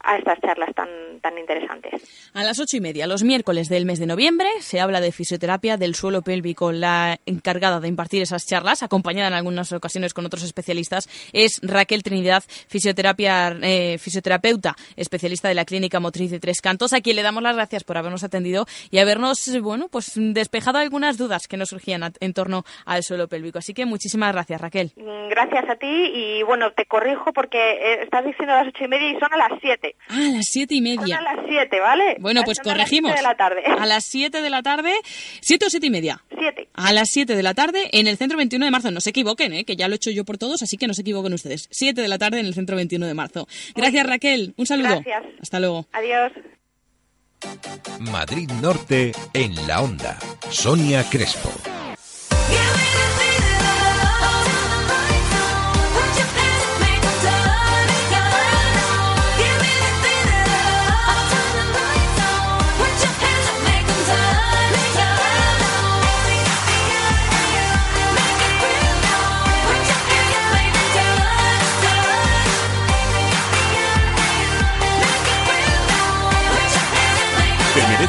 a estas charlas tan, tan interesantes. A las ocho y media, los miércoles del mes de noviembre, se habla de fisioterapia del suelo pélvico. La encargada de impartir esas charlas, acompañada en algunas ocasiones con otros especialistas, es Raquel Trinidad, fisioterapia, eh, fisioterapeuta, especialista de la Clínica Motriz de Tres Cantos, a quien le damos las gracias por habernos atendido y habernos, bueno, pues despejado algunas dudas que nos surgían en torno al suelo pélvico. Así que muchísimas gracias, Raquel. Gracias a ti y bueno, te corrijo porque eh, estás diciendo a las ocho y media y son a las siete. Ah, a las siete y media. a las siete, ¿vale? Bueno, pues corregimos. A las siete de la tarde. A las siete de la tarde. ¿Siete o siete y media? Siete. A las siete de la tarde en el centro 21 de marzo. No se equivoquen, ¿eh? que ya lo he hecho yo por todos, así que no se equivoquen ustedes. Siete de la tarde en el centro 21 de marzo. Gracias, Raquel. Un saludo. Gracias. Hasta luego. Adiós. Madrid Norte en la onda. Sonia Crespo.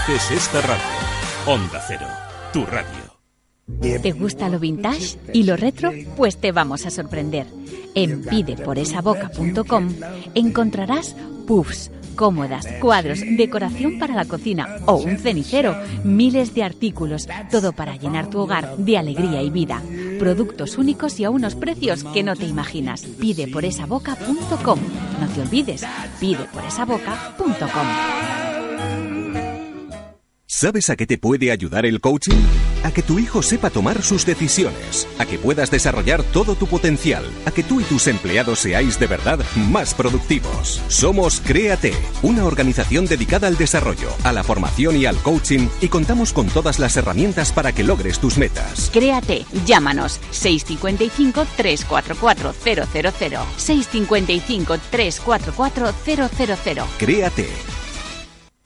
Mereces esta radio. Onda Cero, tu radio. ¿Te gusta lo vintage y lo retro? Pues te vamos a sorprender. En pideporesaboca.com encontrarás puffs, cómodas, cuadros, decoración para la cocina o un cenicero, miles de artículos, todo para llenar tu hogar de alegría y vida. Productos únicos y a unos precios que no te imaginas. Pideporesaboca.com. No te olvides, pideporesaboca.com. ¿Sabes a qué te puede ayudar el coaching? A que tu hijo sepa tomar sus decisiones, a que puedas desarrollar todo tu potencial, a que tú y tus empleados seáis de verdad más productivos. Somos Créate, una organización dedicada al desarrollo, a la formación y al coaching y contamos con todas las herramientas para que logres tus metas. Créate, llámanos 655 344 000 655 344 000. Créate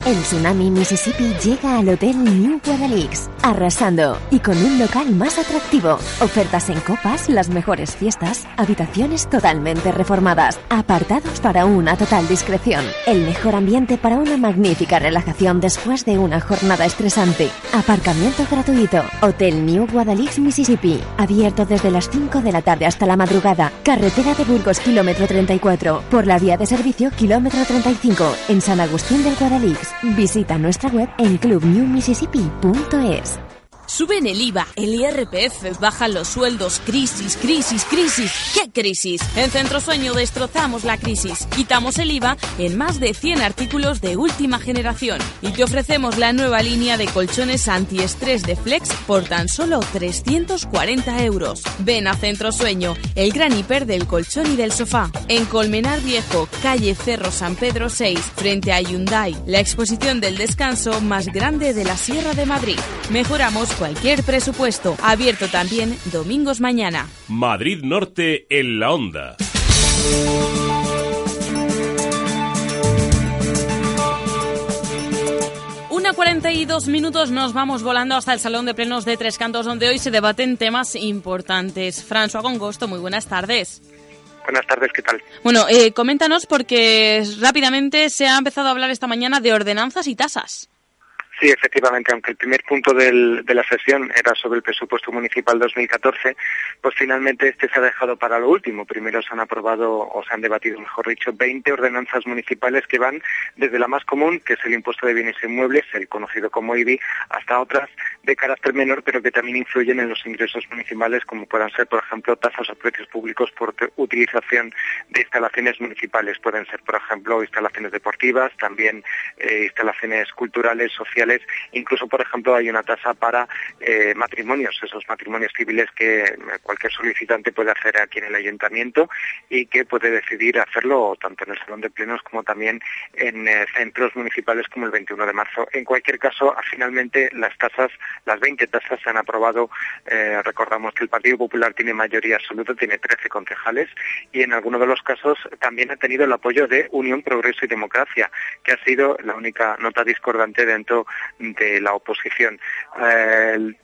El tsunami Mississippi llega al Hotel New Guadalix, arrasando y con un local más atractivo. Ofertas en copas, las mejores fiestas, habitaciones totalmente reformadas, apartados para una total discreción. El mejor ambiente para una magnífica relajación después de una jornada estresante. Aparcamiento gratuito. Hotel New Guadalix, Mississippi. Abierto desde las 5 de la tarde hasta la madrugada. Carretera de Burgos, kilómetro 34. Por la vía de servicio, kilómetro 35. En San Agustín del Guadalix. Visita nuestra web en clubnewmississippi.es. Suben el IVA, el IRPF, bajan los sueldos, crisis, crisis, crisis. ¿Qué crisis? En Centro Sueño destrozamos la crisis. Quitamos el IVA en más de 100 artículos de última generación y te ofrecemos la nueva línea de colchones antiestrés de Flex por tan solo 340 euros. Ven a Centro Sueño, el gran hiper del colchón y del sofá. En Colmenar Viejo, calle Cerro San Pedro 6, frente a Hyundai, la exposición del descanso más grande de la Sierra de Madrid. Mejoramos cualquier presupuesto. Abierto también domingos mañana. Madrid Norte en la onda. Una 42 minutos nos vamos volando hasta el Salón de Plenos de Tres Cantos, donde hoy se debaten temas importantes. François Gongosto, muy buenas tardes. Buenas tardes, ¿qué tal? Bueno, eh, coméntanos porque rápidamente se ha empezado a hablar esta mañana de ordenanzas y tasas. Sí, efectivamente, aunque el primer punto de la sesión era sobre el presupuesto municipal 2014, pues finalmente este se ha dejado para lo último. Primero se han aprobado, o se han debatido, mejor dicho, 20 ordenanzas municipales que van desde la más común, que es el impuesto de bienes inmuebles, el conocido como IBI, hasta otras de carácter menor, pero que también influyen en los ingresos municipales, como puedan ser, por ejemplo, tasas o precios públicos por utilización de instalaciones municipales. Pueden ser, por ejemplo, instalaciones deportivas, también eh, instalaciones culturales, sociales, Incluso, por ejemplo, hay una tasa para eh, matrimonios, esos matrimonios civiles que cualquier solicitante puede hacer aquí en el ayuntamiento y que puede decidir hacerlo tanto en el salón de plenos como también en eh, centros municipales como el 21 de marzo. En cualquier caso, finalmente las tasas, las 20 tasas se han aprobado. Eh, recordamos que el Partido Popular tiene mayoría absoluta, tiene 13 concejales y en algunos de los casos también ha tenido el apoyo de Unión, Progreso y Democracia, que ha sido la única nota discordante dentro de la oposición. Eh,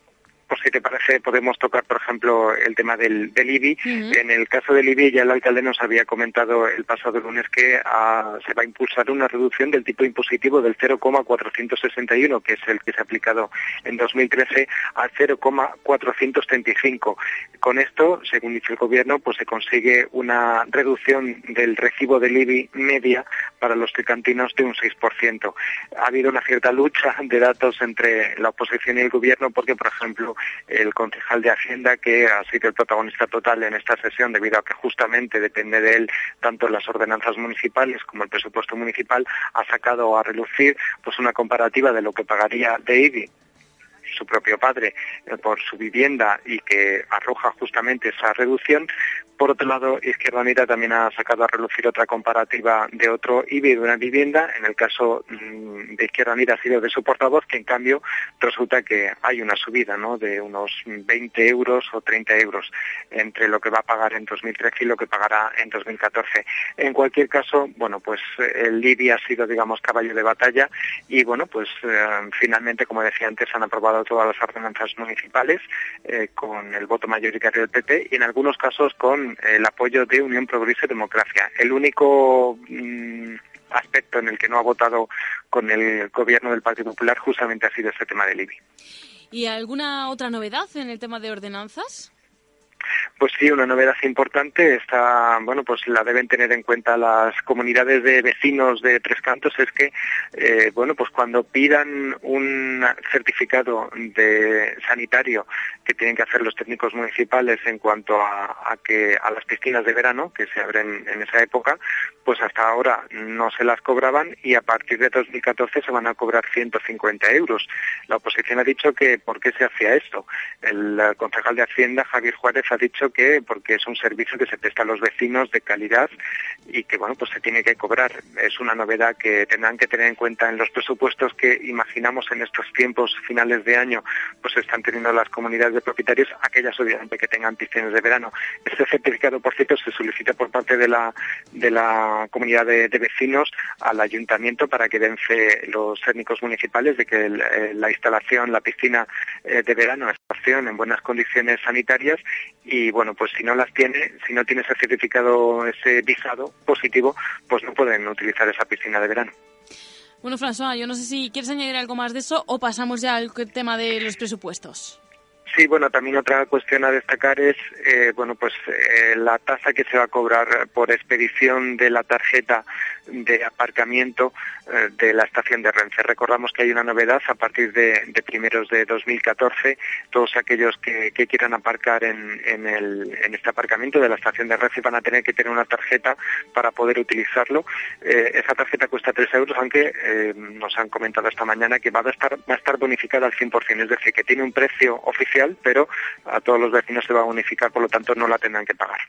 pues si te parece, podemos tocar, por ejemplo, el tema del, del IBI. En el caso del IBI, ya el alcalde nos había comentado el pasado lunes que ah, se va a impulsar una reducción del tipo impositivo del 0,461, que es el que se ha aplicado en 2013, al 0,435. Con esto, según dice el gobierno, pues se consigue una reducción del recibo del IBI media para los tricantinos de un 6%. Ha habido una cierta lucha de datos entre la oposición y el gobierno porque, por ejemplo, el concejal de Hacienda, que ha sido el protagonista total en esta sesión, debido a que justamente depende de él tanto las ordenanzas municipales como el presupuesto municipal, ha sacado a relucir pues una comparativa de lo que pagaría de su propio padre eh, por su vivienda y que arroja justamente esa reducción. Por otro lado, Izquierda Unida también ha sacado a relucir otra comparativa de otro IBI de una vivienda. En el caso mm, de Izquierda Unida ha sido de su portavoz, que en cambio resulta que hay una subida ¿no? de unos 20 euros o 30 euros entre lo que va a pagar en 2013 y lo que pagará en 2014. En cualquier caso, bueno, pues el IBI ha sido, digamos, caballo de batalla y, bueno, pues eh, finalmente, como decía antes, han aprobado todas las ordenanzas municipales eh, con el voto mayoritario del PP y en algunos casos con el apoyo de Unión Progreso y Democracia. El único mm, aspecto en el que no ha votado con el gobierno del Partido Popular justamente ha sido este tema del IBI. ¿Y alguna otra novedad en el tema de ordenanzas? Pues sí, una novedad importante está, bueno, pues la deben tener en cuenta las comunidades de vecinos de Tres Cantos es que, eh, bueno, pues cuando pidan un certificado de sanitario que tienen que hacer los técnicos municipales en cuanto a, que a las piscinas de verano que se abren en esa época, pues hasta ahora no se las cobraban y a partir de 2014 se van a cobrar 150 euros. La oposición ha dicho que por qué se hacía esto. El concejal de Hacienda, Javier Juárez, ha dicho que porque es un servicio que se presta a los vecinos de calidad y que bueno pues se tiene que cobrar. Es una novedad que tendrán que tener en cuenta en los presupuestos que imaginamos en estos tiempos finales de año pues están teniendo las comunidades de propietarios, aquellas obviamente que tengan piscinas de verano. Este certificado, por cierto, se solicita por parte de la, de la comunidad de, vecinos al ayuntamiento para que den fe los técnicos municipales de que eh, la instalación, la piscina eh, de verano estación en buenas condiciones sanitarias y bueno, pues si no las tiene, si no tiene ese certificado, ese visado positivo, pues no pueden utilizar esa piscina de verano. Bueno, François, yo no sé si quieres añadir algo más de eso o pasamos ya al tema de los presupuestos. Sí, bueno, también otra cuestión a destacar es, eh, bueno, pues eh, la tasa que se va a cobrar por expedición de la tarjeta de aparcamiento eh, de la estación de Renfe. Recordamos que hay una novedad a partir de, primeros de 2014. Todos aquellos que, quieran aparcar en, este aparcamiento de la estación de Renfe van a tener que tener una tarjeta para poder utilizarlo. Eh, esa tarjeta cuesta 3 euros, aunque eh, nos han comentado esta mañana que va a estar, va a estar bonificada al 100%, es decir, que tiene un precio oficial, pero a todos los vecinos se va a bonificar, por lo tanto no la tendrán que pagar.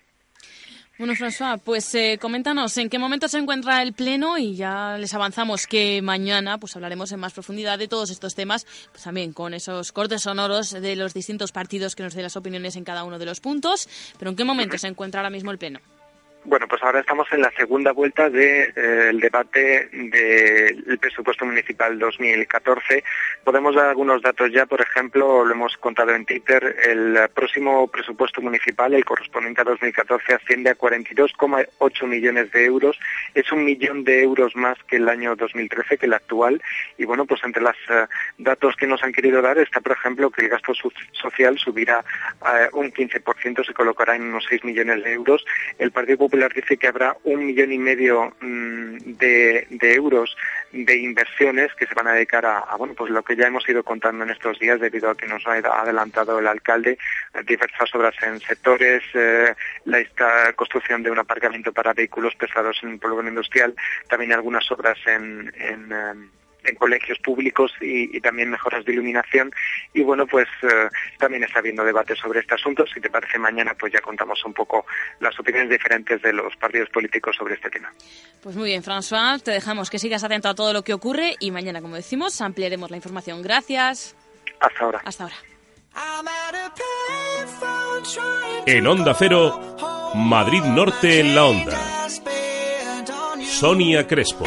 Bueno, François, pues eh, coméntanos en qué momento se encuentra el Pleno y ya les avanzamos que mañana pues hablaremos en más profundidad de todos estos temas, pues también con esos cortes sonoros de los distintos partidos que nos den las opiniones en cada uno de los puntos. Pero ¿en qué momento se encuentra ahora mismo el Pleno? Bueno, pues ahora estamos en la segunda vuelta del de, eh, debate del presupuesto municipal 2014. Podemos dar algunos datos ya, por ejemplo, lo hemos contado en Twitter, el próximo presupuesto municipal, el correspondiente a 2014, asciende a 42,8 millones de euros. Es un millón de euros más que el año 2013, que el actual. Y bueno, pues entre los eh, datos que nos han querido dar está, por ejemplo, que el gasto social subirá a un 15%, se colocará en unos 6 millones de euros. El Partido Popular dice que habrá un millón y medio mm, de, euros de inversiones que se van a dedicar a, bueno pues lo que ya hemos ido contando en estos días debido a que nos ha adelantado el alcalde diversas obras en sectores eh, la construcción de un aparcamiento para vehículos pesados en el polígono industrial también algunas obras en, en em, en colegios públicos y, también mejoras de iluminación. Y bueno, pues eh, también está habiendo debate sobre este asunto. Si te parece, mañana pues ya contamos un poco las opiniones diferentes de los partidos políticos sobre este tema. Pues muy bien, François, te dejamos que sigas atento a todo lo que ocurre y mañana, como decimos, ampliaremos la información. Gracias. Hasta ahora. Hasta ahora. En Onda Cero, Madrid Norte en la Onda. Sonia Crespo.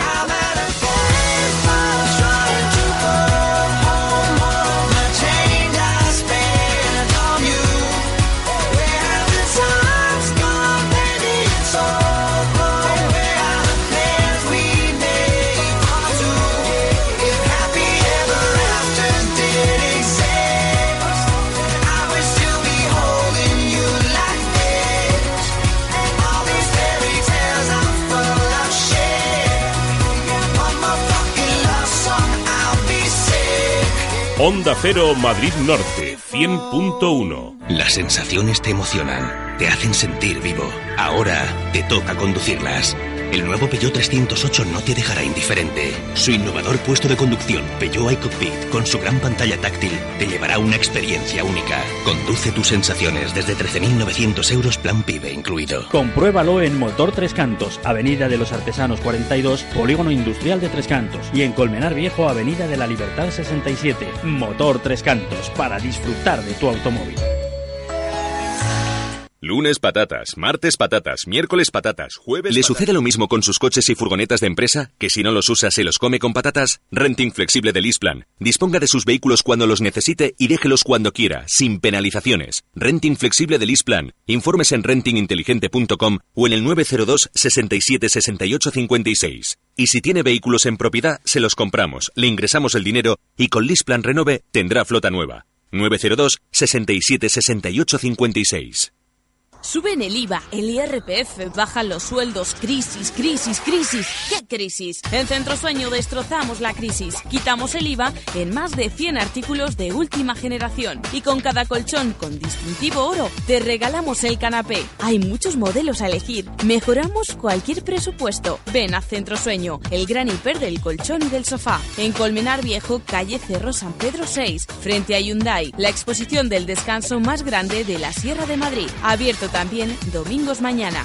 Onda Cero Madrid Norte 100.1. Las sensaciones te emocionan, te hacen sentir vivo. Ahora te toca conducirlas. El nuevo Peugeot 308 no te dejará indiferente. Su innovador puesto de conducción, Peugeot iCockpit, con su gran pantalla táctil, te llevará una experiencia única. Conduce tus sensaciones desde 13.900 euros plan PIB incluido. Compruébalo en Motor Tres Cantos, Avenida de los Artesanos 42, Polígono Industrial de Tres Cantos. Y en Colmenar Viejo, Avenida de la Libertad 67. Motor Tres Cantos, para disfrutar de tu automóvil. Lunes patatas, martes patatas, miércoles patatas, jueves. ¿Le sucede lo mismo con sus coches y furgonetas de empresa? ¿Que si no los usa se los come con patatas? Renting flexible de Lisplan. Disponga de sus vehículos cuando los necesite y déjelos cuando quiera, sin penalizaciones. Renting flexible de Lisplan. Informes en rentinginteligente.com o en el 902 67 68 56. Y si tiene vehículos en propiedad, se los compramos, le ingresamos el dinero y con Lisplan Renove tendrá flota nueva. 902 67 68 56. Suben el IVA, el IRPF, bajan los sueldos, crisis, crisis, crisis. ¿Qué crisis? En Centro Sueño destrozamos la crisis. Quitamos el IVA en más de 100 artículos de última generación. Y con cada colchón con distintivo oro, te regalamos el canapé. Hay muchos modelos a elegir. Mejoramos cualquier presupuesto. Ven a Centro Sueño, el gran hiper del colchón y del sofá. En Colmenar Viejo, calle Cerro San Pedro 6, frente a Hyundai. La exposición del descanso más grande de la Sierra de Madrid. Abierto también domingos mañana.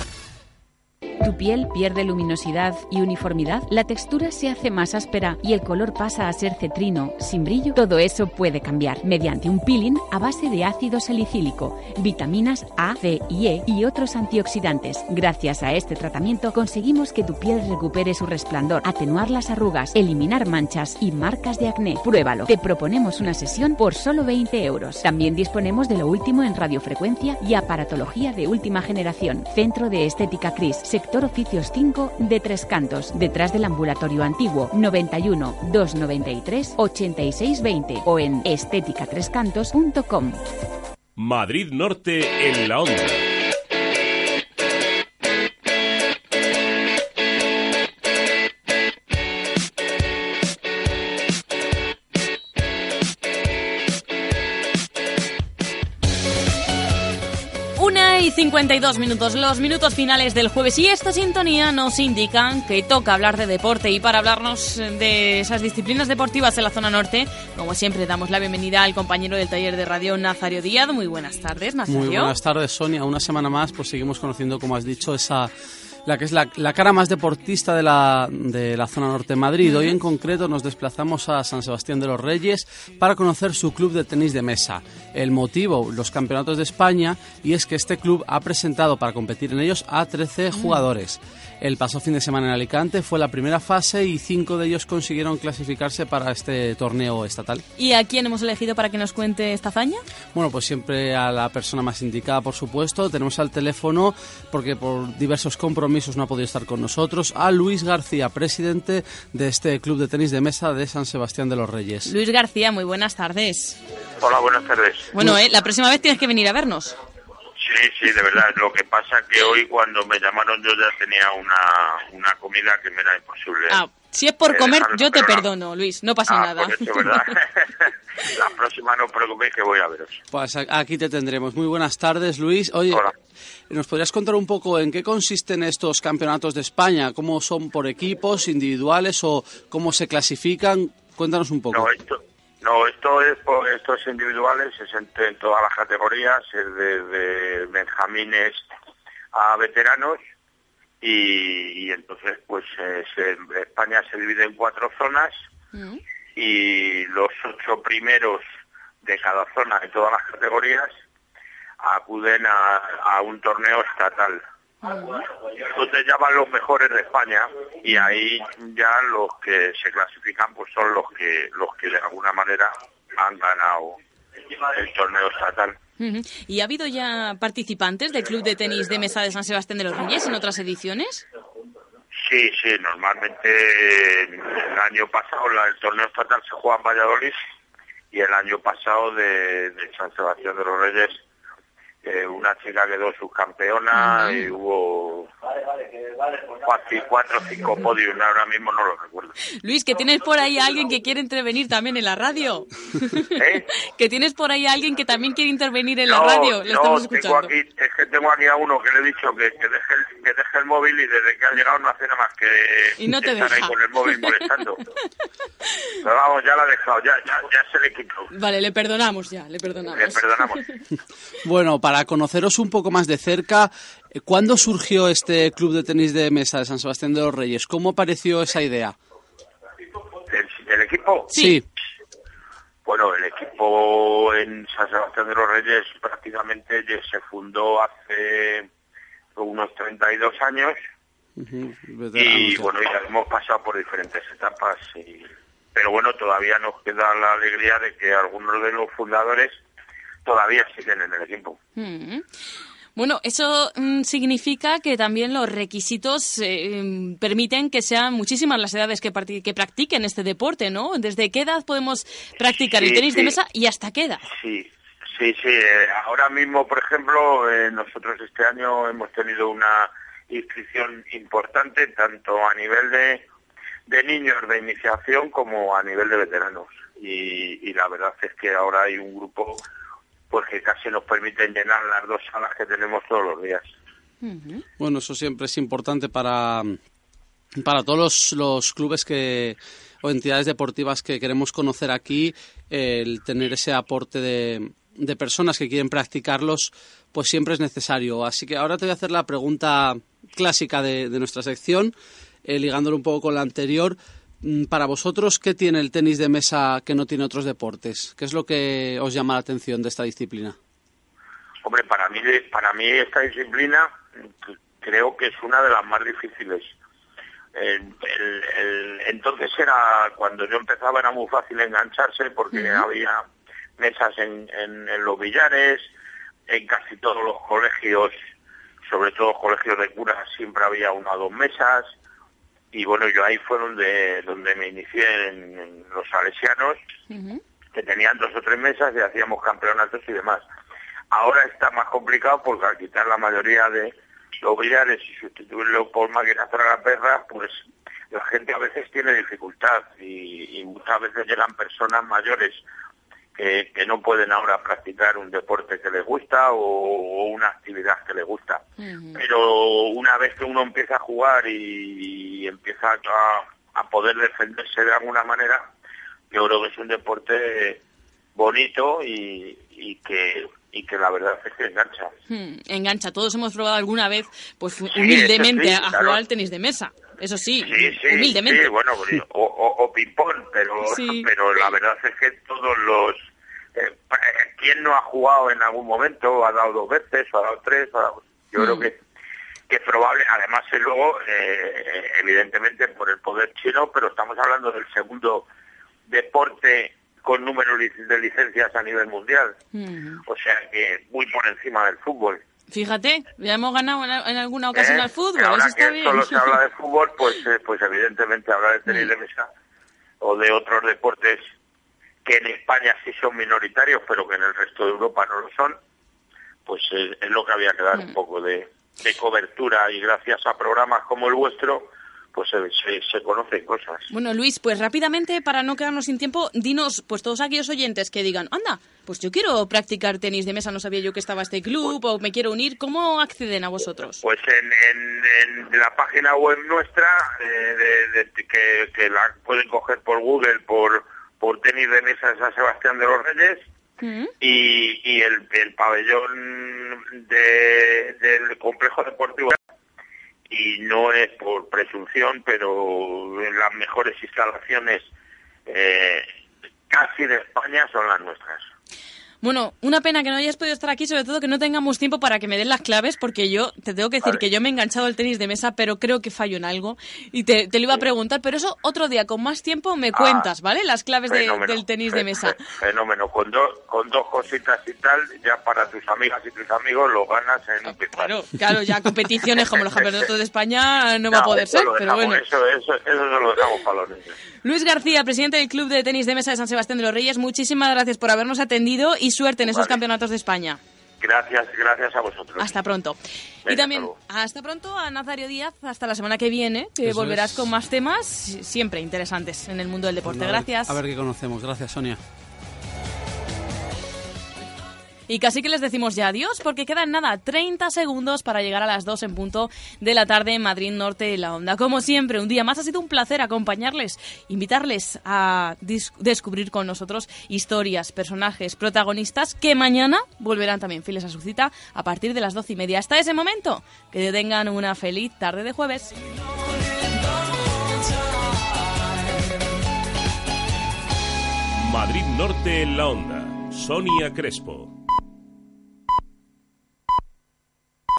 ¿Tu piel pierde luminosidad y uniformidad? ¿La textura se hace más áspera y el color pasa a ser cetrino, sin brillo? Todo eso puede cambiar mediante un peeling a base de ácido salicílico, vitaminas A, C y E y otros antioxidantes. Gracias a este tratamiento conseguimos que tu piel recupere su resplandor, atenuar las arrugas, eliminar manchas y marcas de acné. Pruébalo. Te proponemos una sesión por solo 20 euros. También disponemos de lo último en radiofrecuencia y aparatología de última generación. Centro de Estética Cris, sector oficios 5 de Tres Cantos, detrás del ambulatorio antiguo 91 293 8620 o en estéticatrescantos.com. Madrid Norte en la onda. 52 minutos, los minutos finales del jueves. Y esta sintonía nos indican que toca hablar de deporte. Y para hablarnos de esas disciplinas deportivas en la zona norte, como siempre, damos la bienvenida al compañero del taller de radio, Nazario Díaz. Muy buenas tardes, Nazario. Muy buenas tardes, Sonia. Una semana más, pues seguimos conociendo, como has dicho, esa la que es la, la, cara más deportista de la, de la zona norte de Madrid. Hoy en concreto nos desplazamos a San Sebastián de los Reyes para conocer su club de tenis de mesa. El motivo, los campeonatos de España, y es que este club ha presentado para competir en ellos a 13 jugadores. El pasado fin de semana en Alicante fue la primera fase y cinco de ellos consiguieron clasificarse para este torneo estatal. ¿Y a quién hemos elegido para que nos cuente esta hazaña? Bueno, pues siempre a la persona más indicada, por supuesto. Tenemos al teléfono, porque por diversos compromisos no ha podido estar con nosotros, a Luis García, presidente de este club de tenis de mesa de San Sebastián de los Reyes. Luis García, muy buenas tardes. Hola, buenas tardes. Bueno, eh, la próxima vez tienes que venir a vernos. Sí, sí, de verdad. Lo que pasa que hoy cuando me llamaron yo ya tenía una, una comida que me era imposible. Ah, si es por eh, comer, yo te perdono, Luis, no pasa Ah, nada. por eso, ¿verdad? La próxima no os preocupéis que voy a veros. Pues aquí te tendremos. Muy buenas tardes, Luis. Oye, ¿nos podrías contar un poco en qué consisten estos campeonatos de España? ¿Cómo son por equipos, individuales o cómo se clasifican? Cuéntanos un poco. No, esto, no, esto es por estos individuales, es entre en todas las categorías, es desde benjamines a veteranos y, y entonces pues eh, se- España se divide en cuatro zonas y los ocho primeros de cada zona de todas las categorías acuden a, a un torneo estatal. Entonces ya van los mejores de España y ahí ya los que se clasifican pues son los que los que de alguna manera han ganado el torneo estatal. ¿Y ha habido ya participantes del Club de Tenis de Mesa de San Sebastián de los Reyes en otras ediciones? Sí, sí, normalmente el año pasado el torneo estatal se juega en Valladolid y el año pasado de, de San Sebastián de los Reyes eh, una chica quedó subcampeona y hubo cuatro, cuatro o cinco podios, ahora mismo no lo recuerdo. Luis, que tienes por ahí a alguien que quiere intervenir también en la radio. que tienes por ahí a alguien que también quiere intervenir en la ¿Eh? No, radio. Lo no, estamos tengo escuchando. aquí, es que tengo aquí a uno que le he dicho que, que deje el, que deje el móvil y desde que ha llegado no hace nada más que Y no te estar ahí deja. con el móvil molestando. Pero vamos, ya lo ha dejado, ya, ya, ya se le quitó. Vale, le perdonamos ya, le perdonamos. Le perdonamos. Bueno, para conoceros un poco más de cerca, eh, ¿cuándo surgió este club de tenis de mesa de San Sebastián de los Reyes? ¿Cómo apareció esa idea? ¿El, el equipo? Sí. Bueno, el equipo en San Sebastián de los Reyes prácticamente ya se fundó hace unos 32 años Ujú, y veteranos ya. bueno, ya hemos pasado por diferentes etapas. Y, pero bueno, todavía nos queda la alegría de que algunos de los fundadores todavía siguen en el equipo. Mm. Bueno, eso mm, significa que también los requisitos eh, mm, permiten que sean muchísimas las edades que, que practiquen este deporte, ¿no? ¿Desde qué edad podemos practicar el Sí, tenis de mesa y hasta qué edad? Sí, Sí, sí. ahora mismo, por ejemplo, eh, nosotros este año hemos tenido una inscripción importante tanto a nivel de, de niños de iniciación como a nivel de veteranos. Y, y la verdad es que ahora hay un grupo pues que casi nos permite llenar las dos salas que tenemos todos los días. Bueno, eso siempre es importante para, para todos los, los clubes que o entidades deportivas que queremos conocer aquí, el tener ese aporte de, de personas que quieren practicarlos, pues siempre es necesario. Así que ahora te voy a hacer la pregunta clásica de, de nuestra sección, eh, ligándolo un poco con la anterior. Mm, Para vosotros, ¿qué tiene el tenis de mesa que no tiene otros deportes? ¿Qué es lo que os llama la atención de esta disciplina? Hombre, para mí, para mí esta disciplina mm, creo que es una de las más difíciles. El- el- el- entonces era, cuando yo empezaba era muy fácil engancharse porque había mesas en, en- en los billares, en casi todos los colegios, sobre todo colegios de curas, siempre había una o dos mesas. Y bueno, yo ahí fue donde, donde me inicié en, en los salesianos, que tenían dos o tres mesas y hacíamos campeonatos y demás. Ahora está más complicado porque al quitar la mayoría de los billares y sustituirlo por máquinas perra, pues la gente a veces tiene dificultad y, y muchas veces llegan personas mayores que, que no pueden ahora practicar un deporte que les gusta o, o una actividad que les gusta. Pero una vez que uno empieza a jugar y, y empieza a, a poder defenderse de alguna manera, yo creo que es un deporte bonito y, y que y que la verdad es que engancha. Hmm, engancha. Todos hemos probado alguna vez, pues humildemente, sí, a claro. jugar al tenis de mesa. Eso sí, Sí, sí, humildemente. sí, bueno, o, o, o ping-pong, pero, pero la verdad es que todos los... Eh, eh, ¿Quién no ha jugado en algún momento? ¿Ha dado dos veces? ¿O ha dado tres? o ha dado- Yo creo Mm. que, que es probable, además es luego, eh, evidentemente por el poder chino, pero estamos hablando del segundo deporte con número de licencias a nivel mundial. Hmm. O sea que muy por encima del fútbol. Fíjate, ya hemos ganado en, alguna ocasión ¿Eh? al fútbol, Ahora eso está que bien. solo se habla de fútbol, pues, eh, pues evidentemente hablar de tenis de mesa o de otros deportes que en España sí son minoritarios, pero que en el resto de Europa no lo son, pues eh, es lo que había que dar un poco de, de cobertura y gracias a programas como el vuestro, pues se, se, se conocen cosas. Bueno, Luis, pues rápidamente, para no quedarnos sin tiempo, dinos, pues todos aquellos oyentes que digan, anda, pues yo quiero practicar tenis de mesa, no sabía yo que estaba este club, o me quiero unir, ¿cómo acceden a vosotros? Pues en, en, en la página web nuestra, eh, de- de- que, que la pueden coger por Google, por, por tenis de mesa de San Sebastián de los Reyes, y, y el, el pabellón de- del complejo deportivo. Y no es por presunción pero las mejores instalaciones eh, casi de España son las nuestras Bueno, una pena que no hayas podido estar aquí, sobre todo que no tengamos tiempo para que me den las claves, porque yo te tengo que decir que yo me he enganchado al tenis de mesa, pero creo que fallo en algo. Y te, te lo iba a preguntar, pero eso otro día, con más tiempo, me cuentas, ¿vale? Las claves de- del tenis de mesa. fenómeno con dos con dos cositas y tal ya para tus amigas y tus amigos lo ganas en un pizarro Claro, claro, ya competiciones como los campeonatos de España no, va a poder eso ser, pero bueno. eso, eso, eso se lo dejamos para los niños Luis García, presidente del Club de Tenis de Mesa de San Sebastián de los Reyes, muchísimas gracias por habernos atendido y suerte en esos Vale. campeonatos de España. gracias gracias a vosotros Hasta pronto. y también, hasta pronto a Nazario Díaz, hasta la semana que viene, que Eso volverás es. con más temas siempre interesantes en el mundo del deporte. A ver- Gracias. A ver qué conocemos. Gracias, Sonia. Y casi que les decimos ya adiós porque quedan nada, 30 segundos para llegar a las 2 en punto de la tarde en Madrid Norte de la Onda. Como siempre, un día más ha sido un placer acompañarles, invitarles a descubrir con nosotros historias, personajes, protagonistas que mañana volverán también fieles a su cita a partir de las 12 y media. Hasta ese momento, que tengan una feliz tarde de jueves. Madrid Norte en la onda. Sonia Crespo.